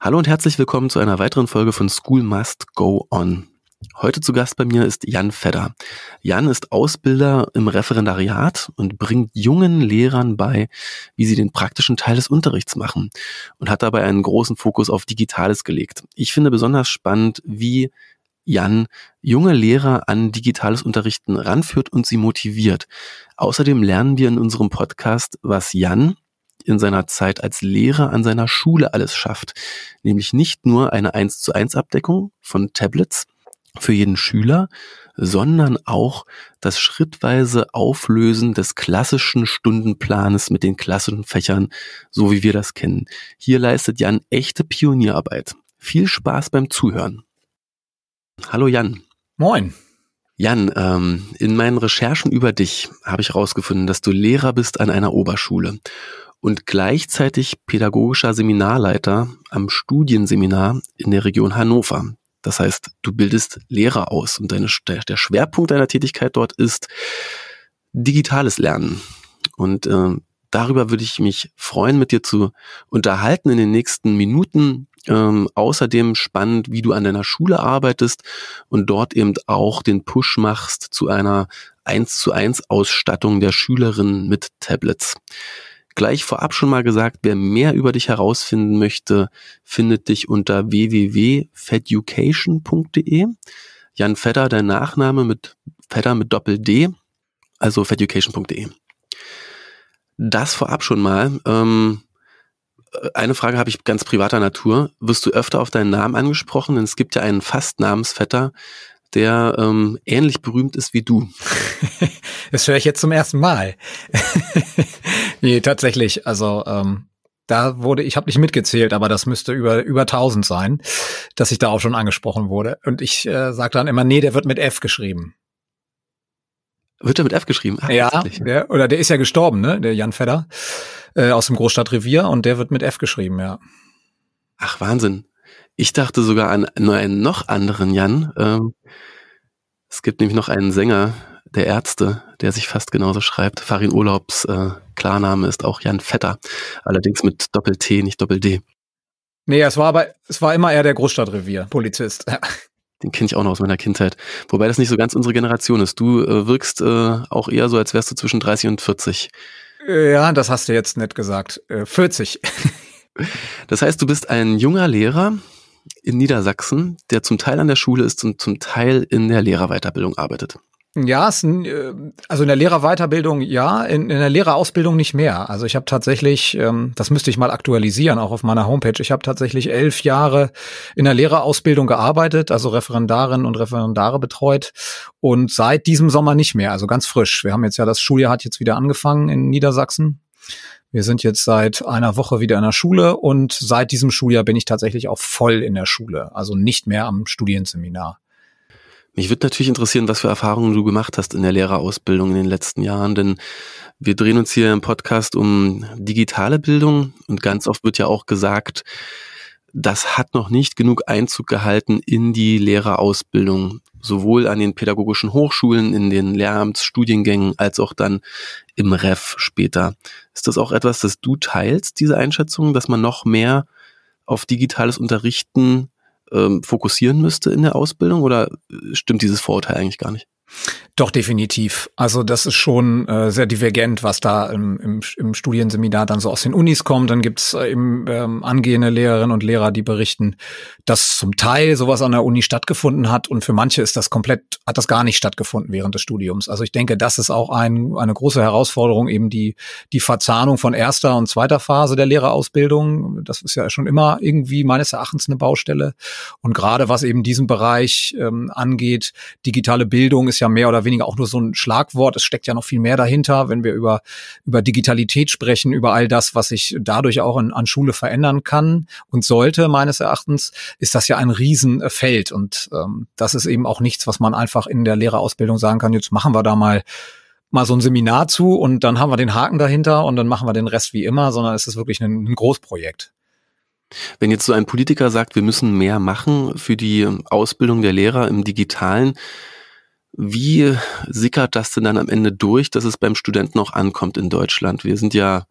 Hallo und herzlich willkommen zu einer weiteren Folge von School Must Go On. Heute zu Gast bei mir ist Jan Fedder. Jan ist Ausbilder im Referendariat und bringt jungen Lehrern bei, wie sie den praktischen Teil des Unterrichts machen und hat dabei einen großen Fokus auf Digitales gelegt. Ich finde besonders spannend, wie Jan junge Lehrer an digitales Unterrichten ranführt und sie motiviert. Außerdem lernen wir in unserem Podcast, was Jan, in seiner Zeit als Lehrer an seiner Schule alles schafft. Nämlich nicht nur eine 1 zu 1 Abdeckung von Tablets für jeden Schüler, sondern auch das schrittweise Auflösen des klassischen Stundenplanes mit den klassischen Fächern, so wie wir das kennen. Hier leistet Jan echte Pionierarbeit. Viel Spaß beim Zuhören. Hallo Jan. Moin. Jan, ähm, in meinen Recherchen über dich habe ich herausgefunden, dass du Lehrer bist an einer Oberschule und gleichzeitig pädagogischer Seminarleiter am Studienseminar in der Region Hannover. Das heißt, du bildest Lehrer aus und deine, der Schwerpunkt deiner Tätigkeit dort ist digitales Lernen. Und äh, darüber würde ich mich freuen, mit dir zu unterhalten in den nächsten Minuten. Ähm, außerdem spannend, wie du an deiner Schule arbeitest und dort eben auch den Push machst zu einer 1 zu 1 Ausstattung der Schülerinnen mit Tablets. Gleich vorab schon mal gesagt, wer mehr über dich herausfinden möchte, findet dich unter www.feducation.de. Jan Fedder, dein Nachname mit Fedder mit Doppel D, also feducation.de. Das vorab schon mal. Ähm, eine Frage habe ich ganz privater Natur. Wirst du öfter auf deinen Namen angesprochen? Denn es gibt ja einen Fastnamensvetter, der ähm, ähnlich berühmt ist wie du. das höre ich jetzt zum ersten Mal. nee, tatsächlich. Also ähm, da wurde, ich habe nicht mitgezählt, aber das müsste über über 1000 sein, dass ich da auch schon angesprochen wurde. Und ich äh, sage dann immer, nee, der wird mit F geschrieben. Wird er mit F geschrieben? Ach, ja, der, oder der ist ja gestorben, ne? Der Jan Fedder äh, aus dem Großstadtrevier und der wird mit F geschrieben, ja. Ach Wahnsinn. Ich dachte sogar an einen noch anderen Jan. Ähm, es gibt nämlich noch einen Sänger der Ärzte, der sich fast genauso schreibt. Farin Urlaubs äh, Klarname ist auch Jan Vetter, allerdings mit Doppel-T, nicht Doppel-D. Nee, es war aber, es war immer eher der Großstadtrevier-Polizist. Den kenne ich auch noch aus meiner Kindheit. Wobei das nicht so ganz unsere Generation ist. Du äh, wirkst äh, auch eher so, als wärst du zwischen 30 und 40. Ja, das hast du jetzt nett gesagt. Äh, 40. das heißt, du bist ein junger Lehrer, in Niedersachsen, der zum Teil an der Schule ist und zum Teil in der Lehrerweiterbildung arbeitet. Ja, es, äh, also in der Lehrerweiterbildung ja, in, in der Lehrerausbildung nicht mehr. Also ich habe tatsächlich, ähm, das müsste ich mal aktualisieren, auch auf meiner Homepage. Ich habe tatsächlich elf Jahre in der Lehrerausbildung gearbeitet, also Referendarinnen und Referendare betreut und seit diesem Sommer nicht mehr, also ganz frisch. Wir haben jetzt ja, das Schuljahr hat jetzt wieder angefangen in Niedersachsen. Wir sind jetzt seit einer Woche wieder in der Schule und seit diesem Schuljahr bin ich tatsächlich auch voll in der Schule, also nicht mehr am Studienseminar. Mich würde natürlich interessieren, was für Erfahrungen du gemacht hast in der Lehrerausbildung in den letzten Jahren, denn wir drehen uns hier im Podcast um digitale Bildung und ganz oft wird ja auch gesagt, das hat noch nicht genug Einzug gehalten in die Lehrerausbildung sowohl an den pädagogischen Hochschulen, in den Lehramtsstudiengängen, als auch dann im REF später. Ist das auch etwas, das du teilst, diese Einschätzung, dass man noch mehr auf digitales Unterrichten ähm, fokussieren müsste in der Ausbildung oder stimmt dieses Vorurteil eigentlich gar nicht? Doch, definitiv. Also das ist schon äh, sehr divergent, was da im, im, im Studienseminar dann so aus den Unis kommt. Dann gibt's äh, eben ähm, angehende Lehrerinnen und Lehrer, die berichten, dass zum Teil sowas an der Uni stattgefunden hat und für manche ist das komplett, hat das gar nicht stattgefunden während des Studiums. Also ich denke, das ist auch ein, eine große Herausforderung, eben die, die Verzahnung von erster und zweiter Phase der Lehrerausbildung. Das ist ja schon immer irgendwie meines Erachtens eine Baustelle. Und gerade was eben diesen Bereich ähm, angeht, digitale Bildung ist ja mehr oder weniger auch nur so ein Schlagwort. Es steckt ja noch viel mehr dahinter, wenn wir über, über Digitalität sprechen, über all das, was sich dadurch auch in, an Schule verändern kann und sollte, meines Erachtens, ist das ja ein Riesenfeld. Und ähm, das ist eben auch nichts, was man einfach in der Lehrerausbildung sagen kann, jetzt machen wir da mal mal so ein Seminar zu und dann haben wir den Haken dahinter und dann machen wir den Rest wie immer, sondern es ist wirklich ein, ein Großprojekt. Wenn jetzt so ein Politiker sagt, wir müssen mehr machen für die Ausbildung der Lehrer im Digitalen, wie sickert das denn dann am Ende durch, dass es beim Studenten auch ankommt in Deutschland? Wir sind ja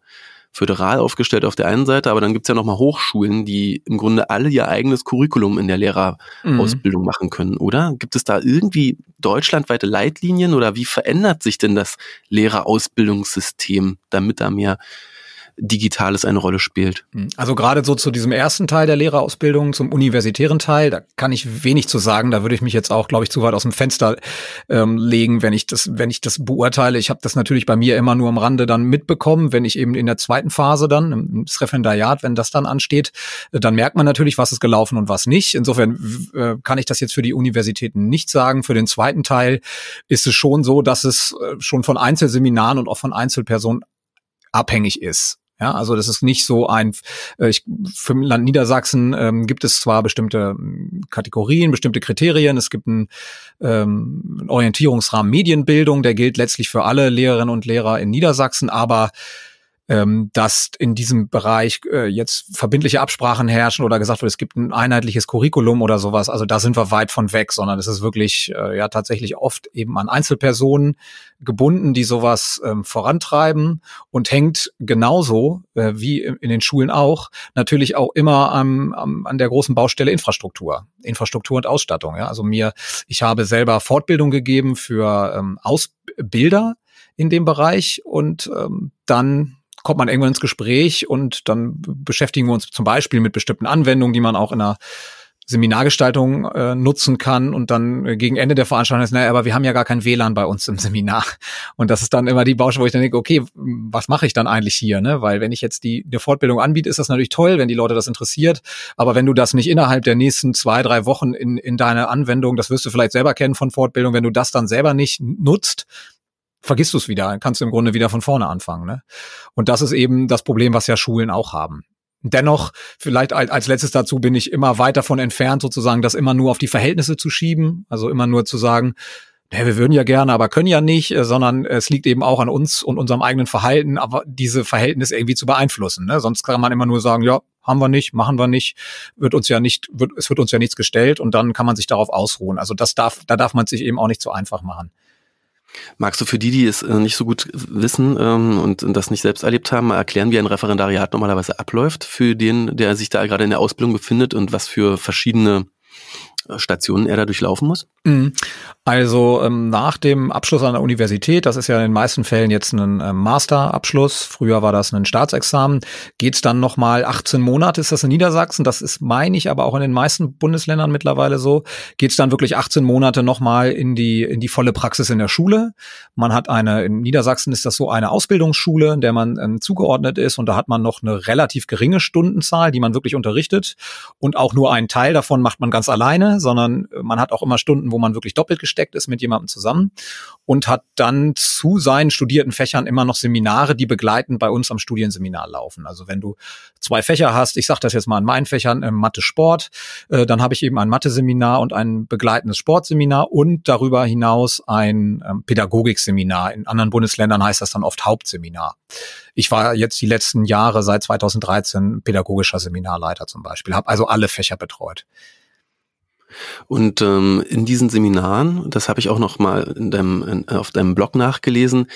föderal aufgestellt auf der einen Seite, aber dann gibt's ja nochmal Hochschulen, die im Grunde alle ihr eigenes Curriculum in der Lehrerausbildung mhm. machen können, oder? Gibt es da irgendwie deutschlandweite Leitlinien oder wie verändert sich denn das Lehrerausbildungssystem, damit da mehr Digitales eine Rolle spielt. Hm. Also gerade so zu diesem ersten Teil der Lehrerausbildung, zum universitären Teil, da kann ich wenig zu sagen. Da würde ich mich jetzt auch, glaube ich, zu weit aus dem Fenster ähm, legen, wenn ich das, wenn ich das beurteile. Ich habe das natürlich bei mir immer nur am Rande dann mitbekommen, wenn ich eben in der zweiten Phase dann, im Referendariat, wenn das dann ansteht, dann merkt man natürlich, was ist gelaufen und was nicht. Insofern äh, kann ich das jetzt für die Universitäten nicht sagen. Für den zweiten Teil ist es schon so, dass es äh, schon von Einzelseminaren und auch von Einzelpersonen abhängig ist. Ja, also das ist nicht so ein, äh, ich, für Land Niedersachsen ähm, gibt es zwar bestimmte ähm, Kategorien, bestimmte Kriterien, es gibt einen, ähm, einen Orientierungsrahmen Medienbildung, der gilt letztlich für alle Lehrerinnen und Lehrer in Niedersachsen, aber ähm, dass in diesem Bereich äh, jetzt verbindliche Absprachen herrschen oder gesagt wird, es gibt ein einheitliches Curriculum oder sowas. Also da sind wir weit von weg, sondern es ist wirklich äh, ja tatsächlich oft eben an Einzelpersonen gebunden, die sowas ähm, vorantreiben und hängt genauso äh, wie in den Schulen auch natürlich auch immer am, am, an der großen Baustelle Infrastruktur, Infrastruktur und Ausstattung. Ja? Also mir, ich habe selber Fortbildung gegeben für ähm, Ausbilder in dem Bereich und ähm, dann kommt man irgendwann ins Gespräch und dann beschäftigen wir uns zum Beispiel mit bestimmten Anwendungen, die man auch in einer Seminargestaltung äh, nutzen kann und dann gegen Ende der Veranstaltung ist, naja, aber wir haben ja gar kein WLAN bei uns im Seminar. Und das ist dann immer die Baustelle, wo ich dann denke, okay, was mache ich dann eigentlich hier? Ne? Weil wenn ich jetzt die, die Fortbildung anbiete, ist das natürlich toll, wenn die Leute das interessiert. Aber wenn du das nicht innerhalb der nächsten zwei, drei Wochen in, in deine Anwendung, das wirst du vielleicht selber kennen von Fortbildung, wenn du das dann selber nicht nutzt, vergisst du es wieder, kannst du im Grunde wieder von vorne anfangen. Ne? Und das ist eben das Problem, was ja Schulen auch haben. Dennoch, vielleicht als letztes dazu bin ich immer weit davon entfernt, sozusagen das immer nur auf die Verhältnisse zu schieben, also immer nur zu sagen, ja, wir würden ja gerne, aber können ja nicht, äh, sondern es liegt eben auch an uns und unserem eigenen Verhalten, aber diese Verhältnisse irgendwie zu beeinflussen. Ne? Sonst kann man immer nur sagen, ja, haben wir nicht, machen wir nicht, wird uns ja nicht, wird, es wird uns ja nichts gestellt und dann kann man sich darauf ausruhen. Also das darf, da darf man sich eben auch nicht zu einfach machen. Magst du für die, die es äh, nicht so gut wissen ähm, und das nicht selbst erlebt haben, mal erklären, wie ein Referendariat normalerweise abläuft für den, der sich da gerade in der Ausbildung befindet und was für verschiedene Stationen er da durchlaufen muss? Mhm. Also ähm, nach dem Abschluss an der Universität, das ist ja in den meisten Fällen jetzt ein ähm, Masterabschluss, früher war das ein Staatsexamen, geht's dann nochmal 18 Monate, ist das in Niedersachsen, das ist, meine ich, aber auch in den meisten Bundesländern mittlerweile so, geht's dann wirklich 18 Monate nochmal in die, in die volle Praxis in der Schule. Man hat eine, in Niedersachsen ist das so eine Ausbildungsschule, in der man ähm, zugeordnet ist und da hat man noch eine relativ geringe Stundenzahl, die man wirklich unterrichtet und auch nur einen Teil davon macht man ganz alleine, sondern man hat auch immer Stunden, wo man wirklich doppelt gesteckt ist mit jemandem zusammen und hat dann zu seinen studierten Fächern immer noch Seminare, die begleitend bei uns am Studienseminar laufen. Also wenn du zwei Fächer hast, ich sage das jetzt mal an meinen Fächern, äh, Mathe Sport, äh, dann habe ich eben ein Mathe-Seminar und ein begleitendes Sportseminar und darüber hinaus ein ähm, Pädagogikseminar. In anderen Bundesländern heißt das dann oft Hauptseminar. Ich war jetzt die letzten Jahre seit 2013 pädagogischer Seminarleiter zum Beispiel, habe also alle Fächer betreut. Und ähm, in diesen Seminaren, das habe ich auch noch mal in deinem, in, auf deinem Blog nachgelesen,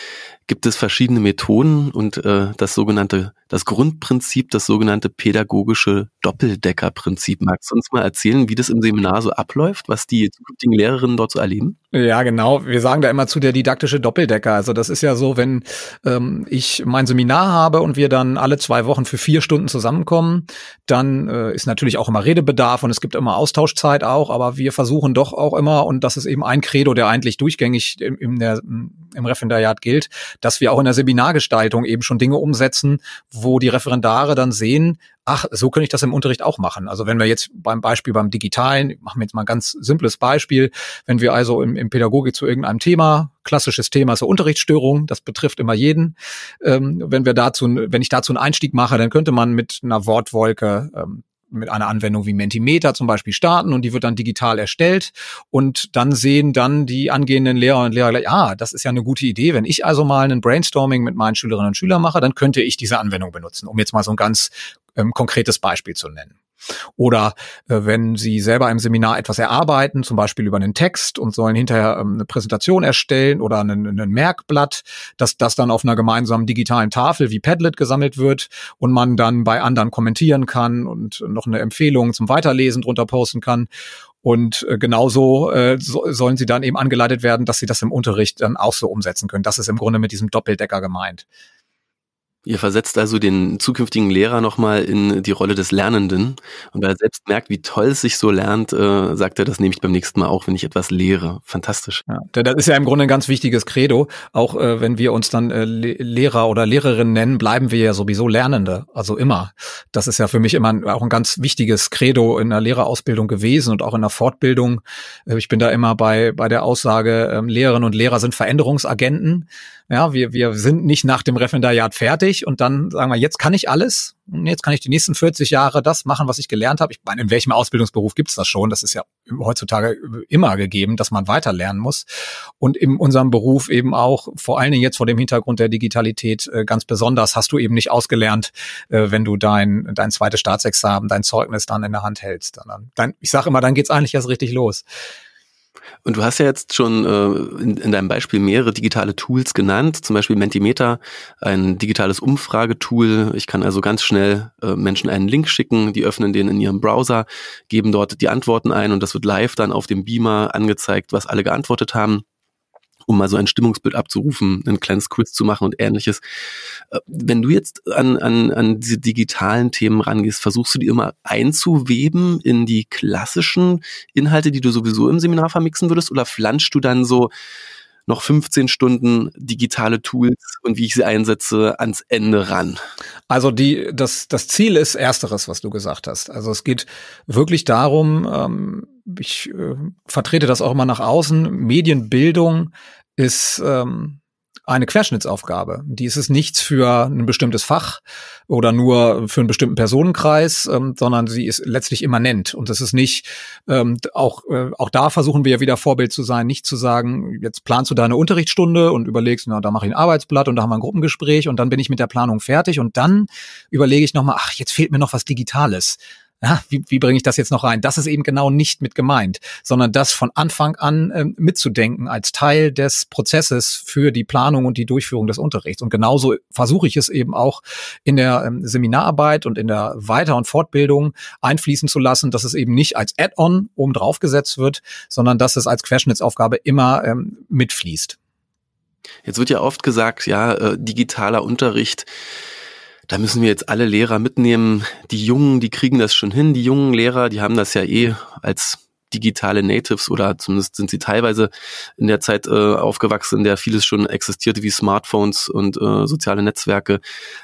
gibt es verschiedene Methoden und äh, das sogenannte, das Grundprinzip, das sogenannte pädagogische Doppeldeckerprinzip. Magst du uns mal erzählen, wie das im Seminar so abläuft, was die zukünftigen Lehrerinnen dort so erleben? Ja, genau. Wir sagen da immer zu der didaktische Doppeldecker. Also das ist ja so, wenn ähm, ich mein Seminar habe und wir dann alle zwei Wochen für vier Stunden zusammenkommen, dann äh, ist natürlich auch immer Redebedarf und es gibt immer Austauschzeit auch, aber wir versuchen doch auch immer, und das ist eben ein Credo, der eigentlich durchgängig im, im, der, im Referendariat gilt, dass wir auch in der Seminargestaltung eben schon Dinge umsetzen, wo die Referendare dann sehen, ach, so könnte ich das im Unterricht auch machen. Also wenn wir jetzt beim Beispiel beim Digitalen, machen wir jetzt mal ein ganz simples Beispiel, wenn wir also im, im Pädagogik zu irgendeinem Thema, klassisches Thema ist so Unterrichtsstörung, das betrifft immer jeden, ähm, wenn wir dazu, wenn ich dazu einen Einstieg mache, dann könnte man mit einer Wortwolke ähm, mit einer Anwendung wie Mentimeter zum Beispiel starten und die wird dann digital erstellt und dann sehen dann die angehenden Lehrer und Lehrer gleich, ah, das ist ja eine gute Idee. Wenn ich also mal einen Brainstorming mit meinen Schülerinnen und Schülern mache, dann könnte ich diese Anwendung benutzen, um jetzt mal so ein ganz ähm, konkretes Beispiel zu nennen. Oder äh, wenn Sie selber im Seminar etwas erarbeiten, zum Beispiel über einen Text und sollen hinterher ähm, eine Präsentation erstellen oder einen, einen Merkblatt, dass das dann auf einer gemeinsamen digitalen Tafel wie Padlet gesammelt wird und man dann bei anderen kommentieren kann und noch eine Empfehlung zum Weiterlesen drunter posten kann. Und äh, genauso äh, so, sollen sie dann eben angeleitet werden, dass sie das im Unterricht dann auch so umsetzen können. Das ist im Grunde mit diesem Doppeldecker gemeint. Ihr versetzt also den zukünftigen Lehrer nochmal in die Rolle des Lernenden. Und weil er selbst merkt, wie toll es sich so lernt, äh, sagt er, das nehme ich beim nächsten Mal auch, wenn ich etwas lehre. Fantastisch. Ja, das ist ja im Grunde ein ganz wichtiges Credo. Auch äh, wenn wir uns dann äh, Lehrer oder Lehrerin nennen, bleiben wir ja sowieso Lernende. Also immer. Das ist ja für mich immer ein, auch ein ganz wichtiges Credo in der Lehrerausbildung gewesen und auch in der Fortbildung. Äh, ich bin da immer bei, bei der Aussage, äh, Lehrerinnen und Lehrer sind Veränderungsagenten. Ja, wir, wir sind nicht nach dem Referendariat fertig und dann sagen wir, jetzt kann ich alles. Jetzt kann ich die nächsten 40 Jahre das machen, was ich gelernt habe. Ich meine, in welchem Ausbildungsberuf gibt's das schon? Das ist ja heutzutage immer gegeben, dass man weiter lernen muss. Und in unserem Beruf eben auch, vor allen Dingen jetzt vor dem Hintergrund der Digitalität, äh, ganz besonders, hast du eben nicht ausgelernt, äh, wenn du dein, dein zweites Staatsexamen, dein Zeugnis dann in der Hand hältst. Dann, ich sage immer, dann geht's eigentlich erst richtig los. Und du hast ja jetzt schon äh, in, in, deinem Beispiel mehrere digitale Tools genannt, zum Beispiel Mentimeter, ein digitales Umfragetool. Ich kann also ganz schnell äh, Menschen einen Link schicken, die öffnen den in ihrem Browser, geben dort die Antworten ein und das wird live dann auf dem Beamer angezeigt, was alle geantwortet haben um mal so ein Stimmungsbild abzurufen, ein kleines Quiz zu machen und ähnliches. Äh, wenn du jetzt an, an, an diese digitalen Themen rangehst, versuchst du die immer einzuweben in die klassischen Inhalte, die du sowieso im Seminar vermixen würdest, oder flanschst du dann so noch 15 Stunden digitale Tools und wie ich sie einsetze ans Ende ran? Also die, das, das Ziel ist ersteres, was du gesagt hast. Also es geht wirklich darum, ähm, ich äh, vertrete das auch immer nach außen, Medienbildung ist ähm, eine Querschnittsaufgabe. Die ist es nichts für ein bestimmtes Fach oder nur für einen bestimmten Personenkreis, ähm, sondern sie ist letztlich immanent. Und das ist nicht, ähm, auch, äh, auch da versuchen wir ja wieder Vorbild zu sein, nicht zu sagen, jetzt planst du deine Unterrichtsstunde und überlegst, na, da mache ich ein Arbeitsblatt und da haben wir ein Gruppengespräch und dann bin ich mit der Planung fertig und dann überlege ich nochmal, ach, jetzt fehlt mir noch was Digitales ja, wie, wie bringe ich das jetzt noch rein? Das ist eben genau nicht mit gemeint, sondern das von Anfang an ähm, mitzudenken als Teil des Prozesses für die Planung und die Durchführung des Unterrichts. Und genauso versuche ich es eben auch in der ähm, Seminararbeit und in der Weiter- und Fortbildung einfließen zu lassen, dass es eben nicht als Add-on oben drauf gesetzt wird, sondern dass es als Querschnittsaufgabe immer ähm, mitfließt. Jetzt wird ja oft gesagt, ja, äh, digitaler Unterricht da müssen wir jetzt alle Lehrer mitnehmen. Die Jungen, die kriegen das schon hin. Die jungen Lehrer, die haben das ja eh als digitale Natives oder zumindest sind sie teilweise in der Zeit äh, aufgewachsen, in der vieles schon existierte wie Smartphones und äh, soziale Netzwerke.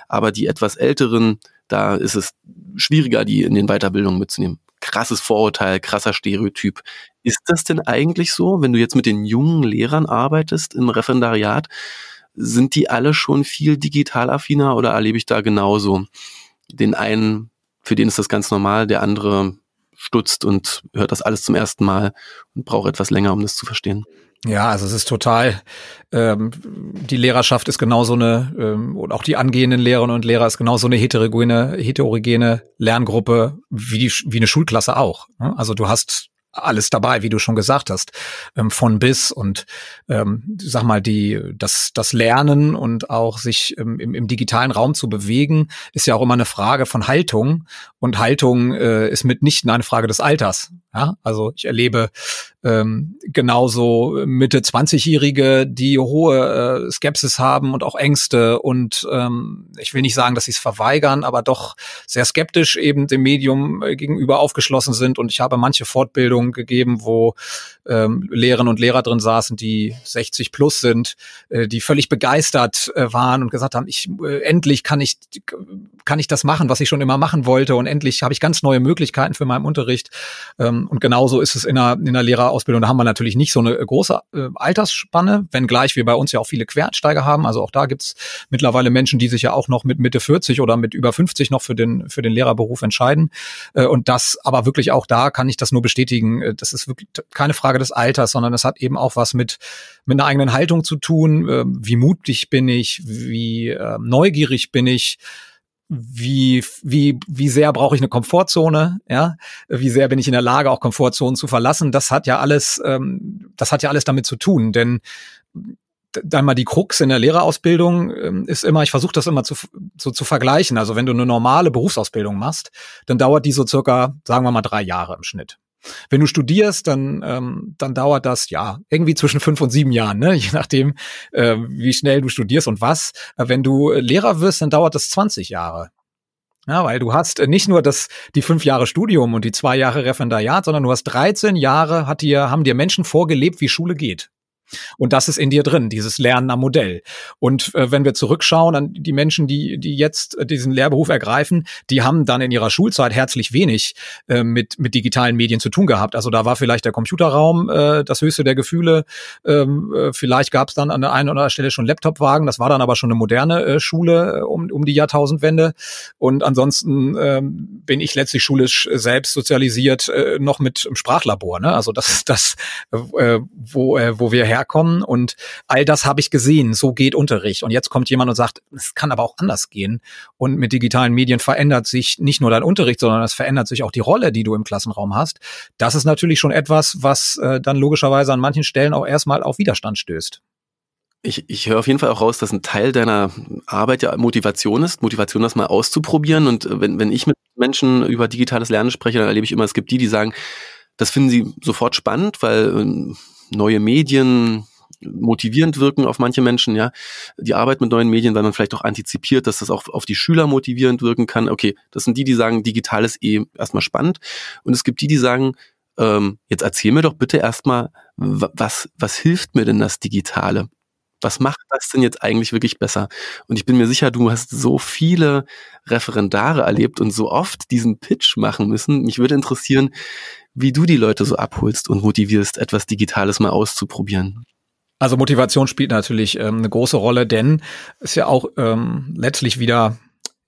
Aber die etwas älteren, da ist es schwieriger, die in den Weiterbildungen mitzunehmen. Krasses Vorurteil, krasser Stereotyp. Ist das denn eigentlich so, wenn du jetzt mit den jungen Lehrern arbeitest im Referendariat? Sind die alle schon viel digital affiner oder erlebe ich da genauso? Den einen, für den ist das ganz normal, der andere stutzt und hört das alles zum ersten Mal und braucht etwas länger, um das zu verstehen. Ja, also es ist total, ähm, die Lehrerschaft ist genauso eine, ähm, und auch die angehenden Lehrerinnen und Lehrer ist genauso eine heterogene, heterogene Lerngruppe wie, die, wie eine Schulklasse auch. Ne? Also du hast alles dabei, wie du schon gesagt hast, ähm, von bis und ähm, sag mal die das das Lernen und auch sich ähm, im, im digitalen Raum zu bewegen ist ja auch immer eine Frage von Haltung und Haltung äh, ist mitnichten eine Frage des Alters. Ja, also ich erlebe ähm, genauso Mitte 20-Jährige, die hohe äh, Skepsis haben und auch Ängste und ähm, ich will nicht sagen, dass sie es verweigern, aber doch sehr skeptisch eben dem Medium äh, gegenüber aufgeschlossen sind und ich habe manche Fortbildungen gegeben, wo ähm, Lehrerinnen und Lehrer drin saßen, die 60 plus sind, äh, die völlig begeistert äh, waren und gesagt haben, ich äh, endlich kann ich kann ich das machen, was ich schon immer machen wollte und endlich habe ich ganz neue Möglichkeiten für meinen Unterricht. Ähm, und genauso ist es in der, in der Lehrerausbildung. Da haben wir natürlich nicht so eine große äh, Altersspanne, wenngleich wir bei uns ja auch viele Quereinsteiger haben. Also auch da gibt's mittlerweile Menschen, die sich ja auch noch mit Mitte 40 oder mit über 50 noch für den, für den Lehrerberuf entscheiden. Äh, und das aber wirklich auch da kann ich das nur bestätigen. Äh, das ist wirklich keine Frage des Alters, sondern es hat eben auch was mit, mit einer eigenen Haltung zu tun. Äh, wie mutig bin ich? Wie äh, neugierig bin ich? Wie, wie, wie sehr brauche ich eine Komfortzone, ja, wie sehr bin ich in der Lage, auch Komfortzonen zu verlassen, das hat ja alles, ähm, das hat ja alles damit zu tun, denn dann mal die Krux in der Lehrerausbildung ähm, ist immer, ich versuche das immer zu, so zu vergleichen. Also wenn du eine normale Berufsausbildung machst, dann dauert die so circa, sagen wir mal, drei Jahre im Schnitt. Wenn du studierst, dann, ähm, dann dauert das ja irgendwie zwischen fünf und sieben Jahren, ne? je nachdem, äh, wie schnell du studierst und was. Äh, wenn du Lehrer wirst, dann dauert das 20 Jahre. Ja, weil du hast nicht nur das, die fünf Jahre Studium und die zwei Jahre Referendariat, sondern du hast 13 Jahre, hat dir, haben dir Menschen vorgelebt, wie Schule geht. Und das ist in dir drin, dieses Lernen am Modell. Und äh, wenn wir zurückschauen an die Menschen, die, die jetzt diesen Lehrberuf ergreifen, die haben dann in ihrer Schulzeit herzlich wenig äh, mit, mit digitalen Medien zu tun gehabt. Also da war vielleicht der Computerraum äh, das höchste der Gefühle. Ähm, äh, vielleicht gab es dann an der einen oder anderen Stelle schon Laptopwagen. Das war dann aber schon eine moderne äh, Schule äh, um, um die Jahrtausendwende. Und ansonsten äh, bin ich letztlich schulisch selbst sozialisiert äh, noch mit Sprachlabor. Ne? Also das ist das, äh, wo, äh, wo wir her herkommen und all das habe ich gesehen, so geht Unterricht. Und jetzt kommt jemand und sagt, es kann aber auch anders gehen. Und mit digitalen Medien verändert sich nicht nur dein Unterricht, sondern es verändert sich auch die Rolle, die du im Klassenraum hast. Das ist natürlich schon etwas, was äh, dann logischerweise an manchen Stellen auch erstmal auf Widerstand stößt. Ich, ich höre auf jeden Fall auch raus, dass ein Teil deiner Arbeit ja Motivation ist, Motivation, das mal auszuprobieren. Und äh, wenn, wenn ich mit Menschen über digitales Lernen spreche, dann erlebe ich immer, es gibt die, die sagen, das finden sie sofort spannend, weil ähm, neue Medien motivierend wirken auf manche Menschen, ja, die Arbeit mit neuen Medien, weil man vielleicht auch antizipiert, dass das auch auf die Schüler motivierend wirken kann. Okay, das sind die, die sagen, digital ist eh erstmal spannend. Und es gibt die, die sagen, ähm, jetzt erzähl mir doch bitte erstmal, was, was hilft mir denn das Digitale? Was macht das denn jetzt eigentlich wirklich besser? Und ich bin mir sicher, du hast so viele Referendare erlebt und so oft diesen Pitch machen müssen. Mich würde interessieren, wie du die Leute so abholst und motivierst, etwas Digitales mal auszuprobieren. Also Motivation spielt natürlich ähm, eine große Rolle, denn ist ja auch ähm, letztlich wieder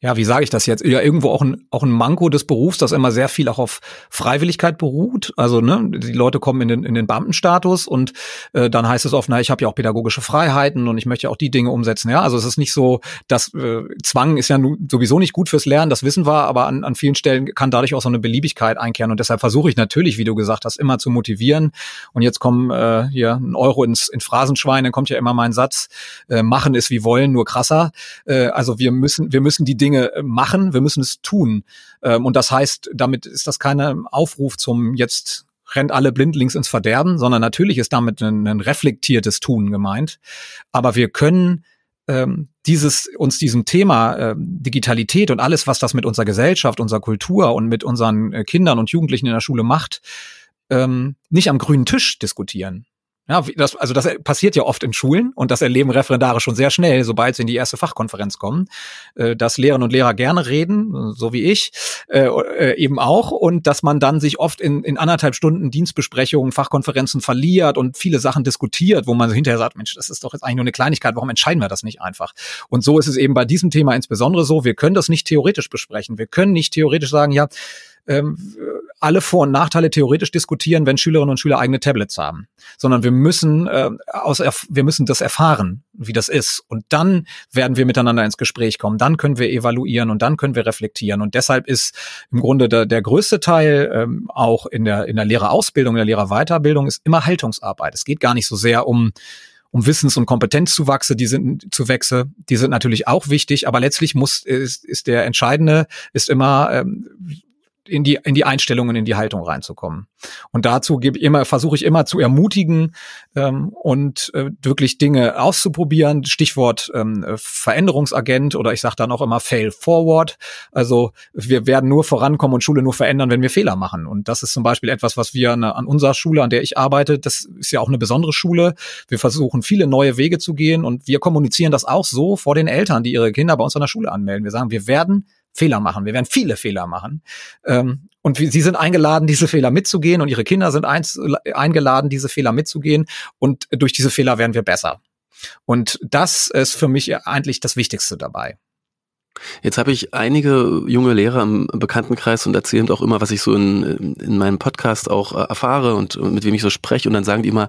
ja, wie sage ich das jetzt? Ja, irgendwo auch ein, auch ein Manko des Berufs, das immer sehr viel auch auf Freiwilligkeit beruht. Also, ne, die Leute kommen in den, in den Beamtenstatus und äh, dann heißt es oft, na, ich habe ja auch pädagogische Freiheiten und ich möchte auch die Dinge umsetzen. Ja, also es ist nicht so, dass äh, Zwang ist ja sowieso nicht gut fürs Lernen, das wissen wir, aber an, an vielen Stellen kann dadurch auch so eine Beliebigkeit einkehren. Und deshalb versuche ich natürlich, wie du gesagt hast, immer zu motivieren. Und jetzt kommen äh, hier ein Euro ins in Phrasenschwein, dann kommt ja immer mein Satz, äh, machen ist wie wollen, nur krasser. Äh, also wir müssen, wir müssen die Dinge Dinge äh, machen, wir müssen es tun. Ähm, und das heißt, damit ist das kein Aufruf zum jetzt rennt alle blindlings ins Verderben, sondern natürlich ist damit ein, ein reflektiertes Tun gemeint. Aber wir können ähm, dieses uns diesem Thema äh, Digitalität und alles, was das mit unserer Gesellschaft, unserer Kultur und mit unseren äh, Kindern und Jugendlichen in der Schule macht, ähm, nicht am grünen Tisch diskutieren. Ja, das, also das passiert ja oft in Schulen und das erleben Referendare schon sehr schnell, sobald sie in die erste Fachkonferenz kommen, äh, dass Lehrerinnen und Lehrer gerne reden, so wie ich, äh, äh, eben auch und dass man dann sich oft in, in anderthalb Stunden Dienstbesprechungen, Fachkonferenzen verliert und viele Sachen diskutiert, wo man hinterher sagt, Mensch, das ist doch jetzt eigentlich nur eine Kleinigkeit, warum entscheiden wir das nicht einfach? Und so ist es eben bei diesem Thema insbesondere so, wir können das nicht theoretisch besprechen, wir können nicht theoretisch sagen, ja, ähm, alle Vor- und Nachteile theoretisch diskutieren, wenn Schülerinnen und Schüler eigene Tablets haben, sondern wir müssen äh, aus, wir müssen das erfahren, wie das ist, und dann werden wir miteinander ins Gespräch kommen, dann können wir evaluieren und dann können wir reflektieren. Und deshalb ist im Grunde der, der größte Teil ähm, auch in der in der Lehrerausbildung, in der Lehrerweiterbildung ist immer Haltungsarbeit. Es geht gar nicht so sehr um um Wissens- und Kompetenzzuwachse, die sind zu Wechsel, die sind natürlich auch wichtig, aber letztlich muss ist, ist der entscheidende ist immer ähm, in die, in die Einstellungen, in die Haltung reinzukommen. Und dazu gebe ich immer, versuche ich immer zu ermutigen ähm, und äh, wirklich Dinge auszuprobieren. Stichwort ähm, Veränderungsagent oder ich sage dann auch immer Fail Forward. Also wir werden nur vorankommen und Schule nur verändern, wenn wir Fehler machen. Und das ist zum Beispiel etwas, was wir an, an unserer Schule, an der ich arbeite, das ist ja auch eine besondere Schule. Wir versuchen viele neue Wege zu gehen und wir kommunizieren das auch so vor den Eltern, die ihre Kinder bei uns an der Schule anmelden. Wir sagen, wir werden Fehler machen. Wir werden viele Fehler machen. Ähm, und sie sind eingeladen, diese Fehler mitzugehen und ihre Kinder sind eins, eingeladen, diese Fehler mitzugehen. Und durch diese Fehler werden wir besser. Und das ist für mich eigentlich das Wichtigste dabei. Jetzt habe ich einige junge Lehrer im Bekanntenkreis und erzählen auch immer, was ich so in, in meinem Podcast auch äh, erfahre und mit wem ich so spreche. Und dann sagen die immer,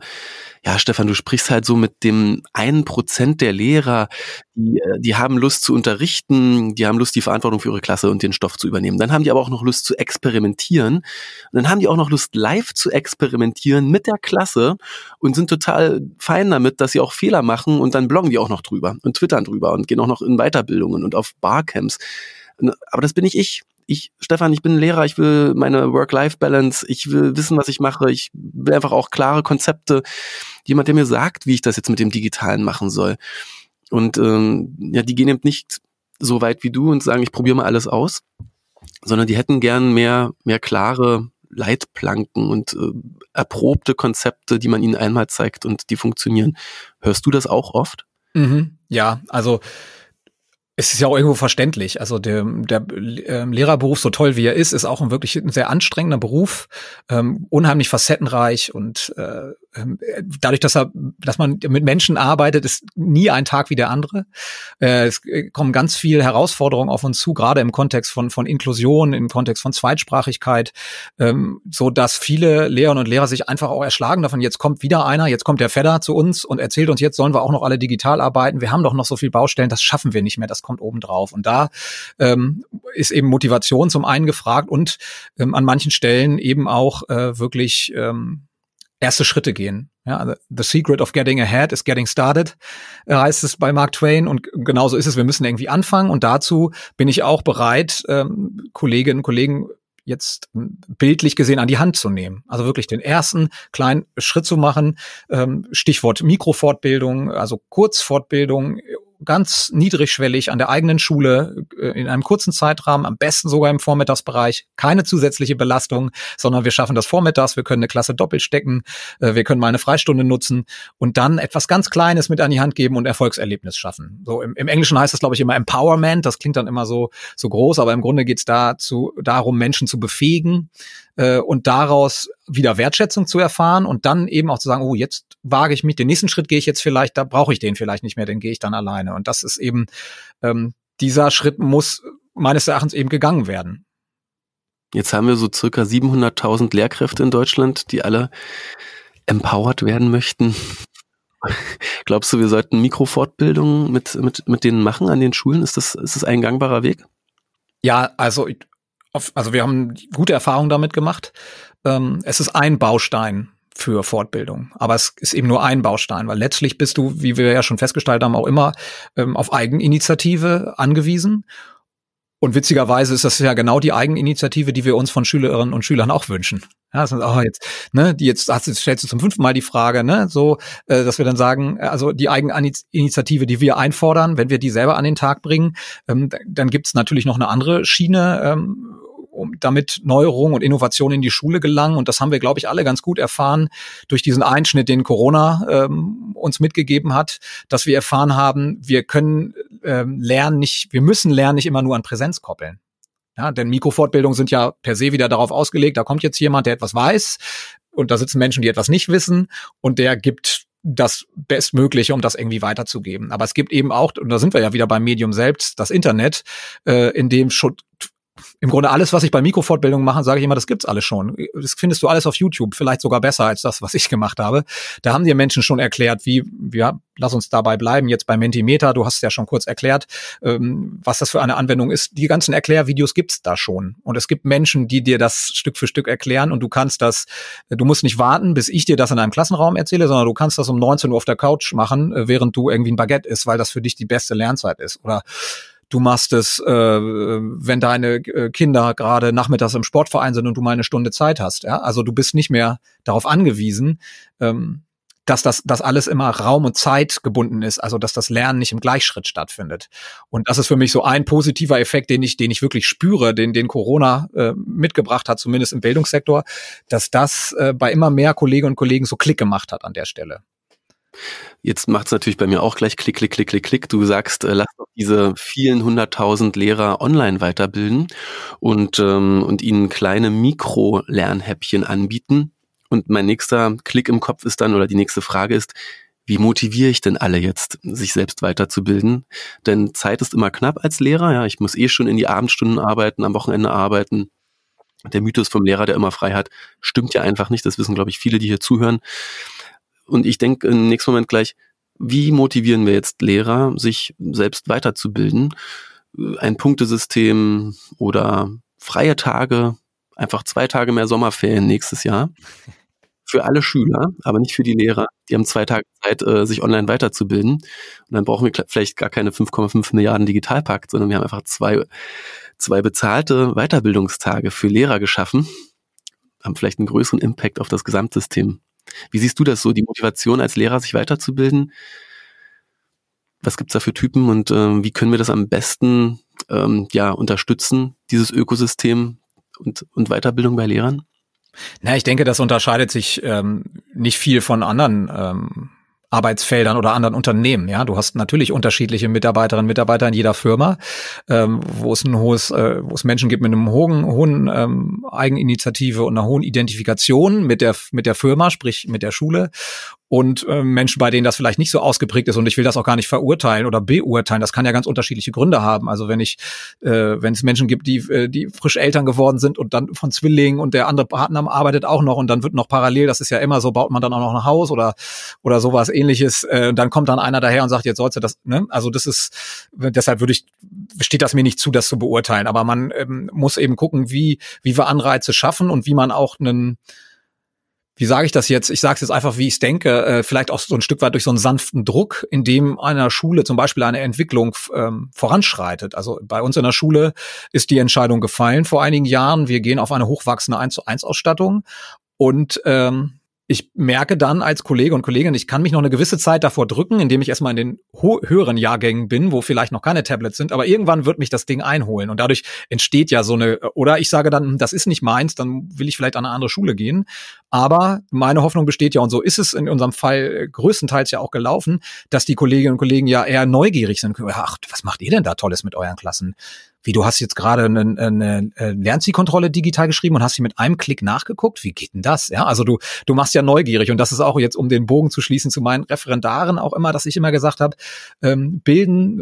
ja, Stefan, du sprichst halt so mit dem einen Prozent der Lehrer, die, äh, die haben Lust zu unterrichten, die haben Lust, die Verantwortung für ihre Klasse und den Stoff zu übernehmen. Dann haben die aber auch noch Lust zu experimentieren. Und dann haben die auch noch Lust, live zu experimentieren mit der Klasse und sind total fein damit, dass sie auch Fehler machen und dann bloggen die auch noch drüber und twittern drüber und gehen auch noch in Weiterbildungen und auf Barcamps. Aber das bin nicht ich. Ich, Stefan, ich bin Lehrer, ich will meine Work-Life-Balance, ich will wissen, was ich mache, ich will einfach auch klare Konzepte. Jemand, der mir sagt, wie ich das jetzt mit dem Digitalen machen soll. Und ähm, ja, die gehen eben nicht so weit wie du und sagen, ich probiere mal alles aus, sondern die hätten gern mehr, mehr klare Leitplanken und äh, erprobte Konzepte, die man ihnen einmal zeigt und die funktionieren. Hörst du das auch oft? Mhm, ja, also es ist ja auch irgendwo verständlich. Also der, der äh, Lehrerberuf, so toll wie er ist, ist auch ein wirklich ein sehr anstrengender Beruf, ähm, unheimlich facettenreich und äh, ähm, dadurch, dass er, dass man mit Menschen arbeitet, ist nie ein Tag wie der andere. Äh, es äh, kommen ganz viele Herausforderungen auf uns zu, gerade im Kontext von von Inklusion, im Kontext von Zweitsprachigkeit, ähm, so dass viele Lehrerinnen und Lehrer sich einfach auch erschlagen davon. Jetzt kommt wieder einer, jetzt kommt der Fedder zu uns und erzählt uns, jetzt sollen wir auch noch alle digital arbeiten. Wir haben doch noch so viel Baustellen, das schaffen wir nicht mehr. Das kommt oben drauf. Und da ähm, ist eben Motivation zum einen gefragt und an manchen Stellen eben auch äh, wirklich erste Schritte gehen. Ja, the secret of getting ahead is getting started, heißt es bei Mark Twain. Und genauso ist es. Wir müssen irgendwie anfangen. Und dazu bin ich auch bereit, ähm, Kolleginnen und Kollegen jetzt bildlich gesehen an die Hand zu nehmen. Also wirklich den ersten kleinen Schritt zu machen. Ähm, Stichwort Mikrofortbildung, also Kurzfortbildung ganz niedrigschwellig an der eigenen Schule äh, in einem kurzen Zeitrahmen, am besten sogar im Vormittagsbereich, keine zusätzliche Belastung, sondern wir schaffen das vormittags, wir können eine Klasse doppelt stecken, äh, wir können mal eine Freistunde nutzen und dann etwas ganz Kleines mit an die Hand geben und Erfolgserlebnis schaffen. So im, im Englischen heißt das, glaube ich, immer Empowerment, das klingt dann immer so, so groß, aber im Grunde geht es dazu, darum, Menschen zu befähigen, äh, und daraus wieder Wertschätzung zu erfahren und dann eben auch zu sagen, oh, jetzt wage ich mich, den nächsten Schritt gehe ich jetzt vielleicht, da brauche ich den vielleicht nicht mehr, den gehe ich dann alleine. Und das ist eben, ähm, dieser Schritt muss meines Erachtens eben gegangen werden. Jetzt haben wir so circa 700.000 Lehrkräfte in Deutschland, die alle empowered werden möchten. Glaubst du, wir sollten Mikrofortbildungen mit, mit, mit denen machen an den Schulen? Ist das, ist das ein gangbarer Weg? Ja, also auf, also wir haben gute Erfahrungen damit gemacht. Ähm, es ist ein Baustein für Fortbildung. Aber es ist eben nur ein Baustein, weil letztlich bist du, wie wir ja schon festgestellt haben, auch immer ähm, auf Eigeninitiative angewiesen. Und witzigerweise ist das ja genau die Eigeninitiative, die wir uns von Schülerinnen und Schülern auch wünschen. Ja, das ist, oh, jetzt, ne, die jetzt, hast du, stellst du zum fünften Mal die Frage, ne, so, äh, dass wir dann sagen, also die Eigeninitiative, die wir einfordern, wenn wir die selber an den Tag bringen, ähm, dann gibt's natürlich noch eine andere Schiene, ähm, um damit Neuerungen und Innovationen in die Schule gelangen. Und das haben wir, glaube ich, alle ganz gut erfahren durch diesen Einschnitt, den Corona ähm, uns mitgegeben hat, dass wir erfahren haben, wir können ähm, lernen nicht, wir müssen lernen nicht immer nur an Präsenz koppeln. Ja, denn Mikrofortbildungen sind ja per se wieder darauf ausgelegt, da kommt jetzt jemand, der etwas weiß und da sitzen Menschen, die etwas nicht wissen und der gibt das Bestmögliche, um das irgendwie weiterzugeben. Aber es gibt eben auch, und da sind wir ja wieder beim Medium selbst, das Internet, äh, in dem schon im Grunde alles, was ich bei Mikrofortbildungen mache, sage ich immer, das gibt's alles schon. Das findest du alles auf YouTube, vielleicht sogar besser als das, was ich gemacht habe. Da haben dir Menschen schon erklärt, wie, ja, lass uns dabei bleiben, jetzt bei Mentimeter, du hast es ja schon kurz erklärt, ähm, was das für eine Anwendung ist. Die ganzen Erklärvideos gibt's da schon. Und es gibt Menschen, die dir das Stück für Stück erklären und du kannst das, du musst nicht warten, bis ich dir das in einem Klassenraum erzähle, sondern du kannst das um 19 Uhr auf der Couch machen, äh, während du irgendwie ein Baguette isst, weil das für dich die beste Lernzeit ist. Oder du machst es, äh, wenn deine äh, Kinder gerade nachmittags im Sportverein sind und du mal eine Stunde Zeit hast. Ja? Also du bist nicht mehr darauf angewiesen, ähm, dass das dass alles immer Raum und Zeit gebunden ist, also dass das Lernen nicht im Gleichschritt stattfindet. Und das ist für mich so ein positiver Effekt, den ich den ich wirklich spüre, den den Corona äh, mitgebracht hat, zumindest im Bildungssektor, dass das äh, bei immer mehr Kolleginnen und Kollegen so Klick gemacht hat an der Stelle. Jetzt macht es natürlich bei mir auch gleich Klick, Klick, Klick, Klick, Klick. Du sagst, äh, lass doch diese vielen hunderttausend Lehrer online weiterbilden und, ähm, und ihnen kleine Mikro-Lernhäppchen anbieten. Und mein nächster Klick im Kopf ist dann, oder die nächste Frage ist, wie motiviere ich denn alle jetzt, sich selbst weiterzubilden? Denn Zeit ist immer knapp als Lehrer. Ja, ich muss eh schon in die Abendstunden arbeiten, am Wochenende arbeiten. Der Mythos vom Lehrer, der immer frei hat, stimmt ja einfach nicht. Das wissen, glaube ich, viele, die hier zuhören. Und ich denke im nächsten Moment gleich, Wie motivieren wir jetzt Lehrer, sich selbst weiterzubilden? Ein Punktesystem oder freie Tage, einfach zwei Tage mehr Sommerferien nächstes Jahr. Für alle Schüler, aber nicht für die Lehrer. Die haben zwei Tage Zeit, äh, sich online weiterzubilden. Und dann brauchen wir vielleicht gar keine 5,5 Milliarden Digitalpakt, sondern wir haben einfach zwei, zwei bezahlte Weiterbildungstage für Lehrer geschaffen, haben vielleicht einen größeren Impact auf das Gesamtsystem. Wie siehst du das so, die Motivation als Lehrer, sich weiterzubilden? Was gibt's da für Typen und äh, wie können wir das am besten ähm, ja, unterstützen, dieses Ökosystem und, und Weiterbildung bei Lehrern? Na, ich denke, das unterscheidet sich ähm, nicht viel von anderen ähm, Arbeitsfeldern oder anderen Unternehmen. Ja, du hast natürlich unterschiedliche Mitarbeiterinnen und Mitarbeiter in jeder Firma, ähm, wo es ein hohes, äh, wo es Menschen gibt mit einem hohen, hohen ähm, Eigeninitiative und einer hohen Identifikation mit der mit der Firma, sprich mit der Schule und äh, Menschen, bei denen das vielleicht nicht so ausgeprägt ist. Und ich will das auch gar nicht verurteilen oder beurteilen. Das kann ja ganz unterschiedliche Gründe haben. Also wenn ich, äh, wenn es Menschen gibt, die, äh, die frisch Eltern geworden sind und dann von Zwillingen und der andere Partner arbeitet auch noch und dann wird noch parallel, das ist ja immer so, baut man dann auch noch ein Haus oder oder sowas ähnliches. Äh, dann kommt dann einer daher und sagt, jetzt sollst du das, ne? Also das ist, deshalb würde ich, steht das mir nicht zu, das zu beurteilen. Aber man ähm, muss eben gucken, wie, wie wir Anreize schaffen und wie man auch einen wie sage ich das jetzt? Ich sage es jetzt einfach, wie ich es denke, äh, vielleicht auch so ein Stück weit durch so einen sanften Druck, in dem einer Schule zum Beispiel eine Entwicklung ähm, voranschreitet. Also bei uns in der Schule ist die Entscheidung gefallen vor einigen Jahren. Wir gehen auf eine hochwachsende 1 zu 1 Ausstattung und ähm, ich merke dann als Kollege und Kollegin, ich kann mich noch eine gewisse Zeit davor drücken, indem ich erstmal in den höheren Jahrgängen bin, wo vielleicht noch keine Tablets sind, aber irgendwann wird mich das Ding einholen und dadurch entsteht ja so eine, oder ich sage dann, das ist nicht meins, dann will ich vielleicht an eine andere Schule gehen. Aber meine Hoffnung besteht ja, und so ist es in unserem Fall größtenteils ja auch gelaufen, dass die Kolleginnen und Kollegen ja eher neugierig sind. Ach, was macht ihr denn da Tolles mit euren Klassen? Wie du hast jetzt gerade eine, eine, eine Lernzielkontrolle digital geschrieben und hast sie mit einem Klick nachgeguckt. Wie geht denn das? Ja, also du, du machst ja neugierig und das ist auch jetzt, um den Bogen zu schließen zu meinen Referendaren auch immer, dass ich immer gesagt habe, ähm, bilden,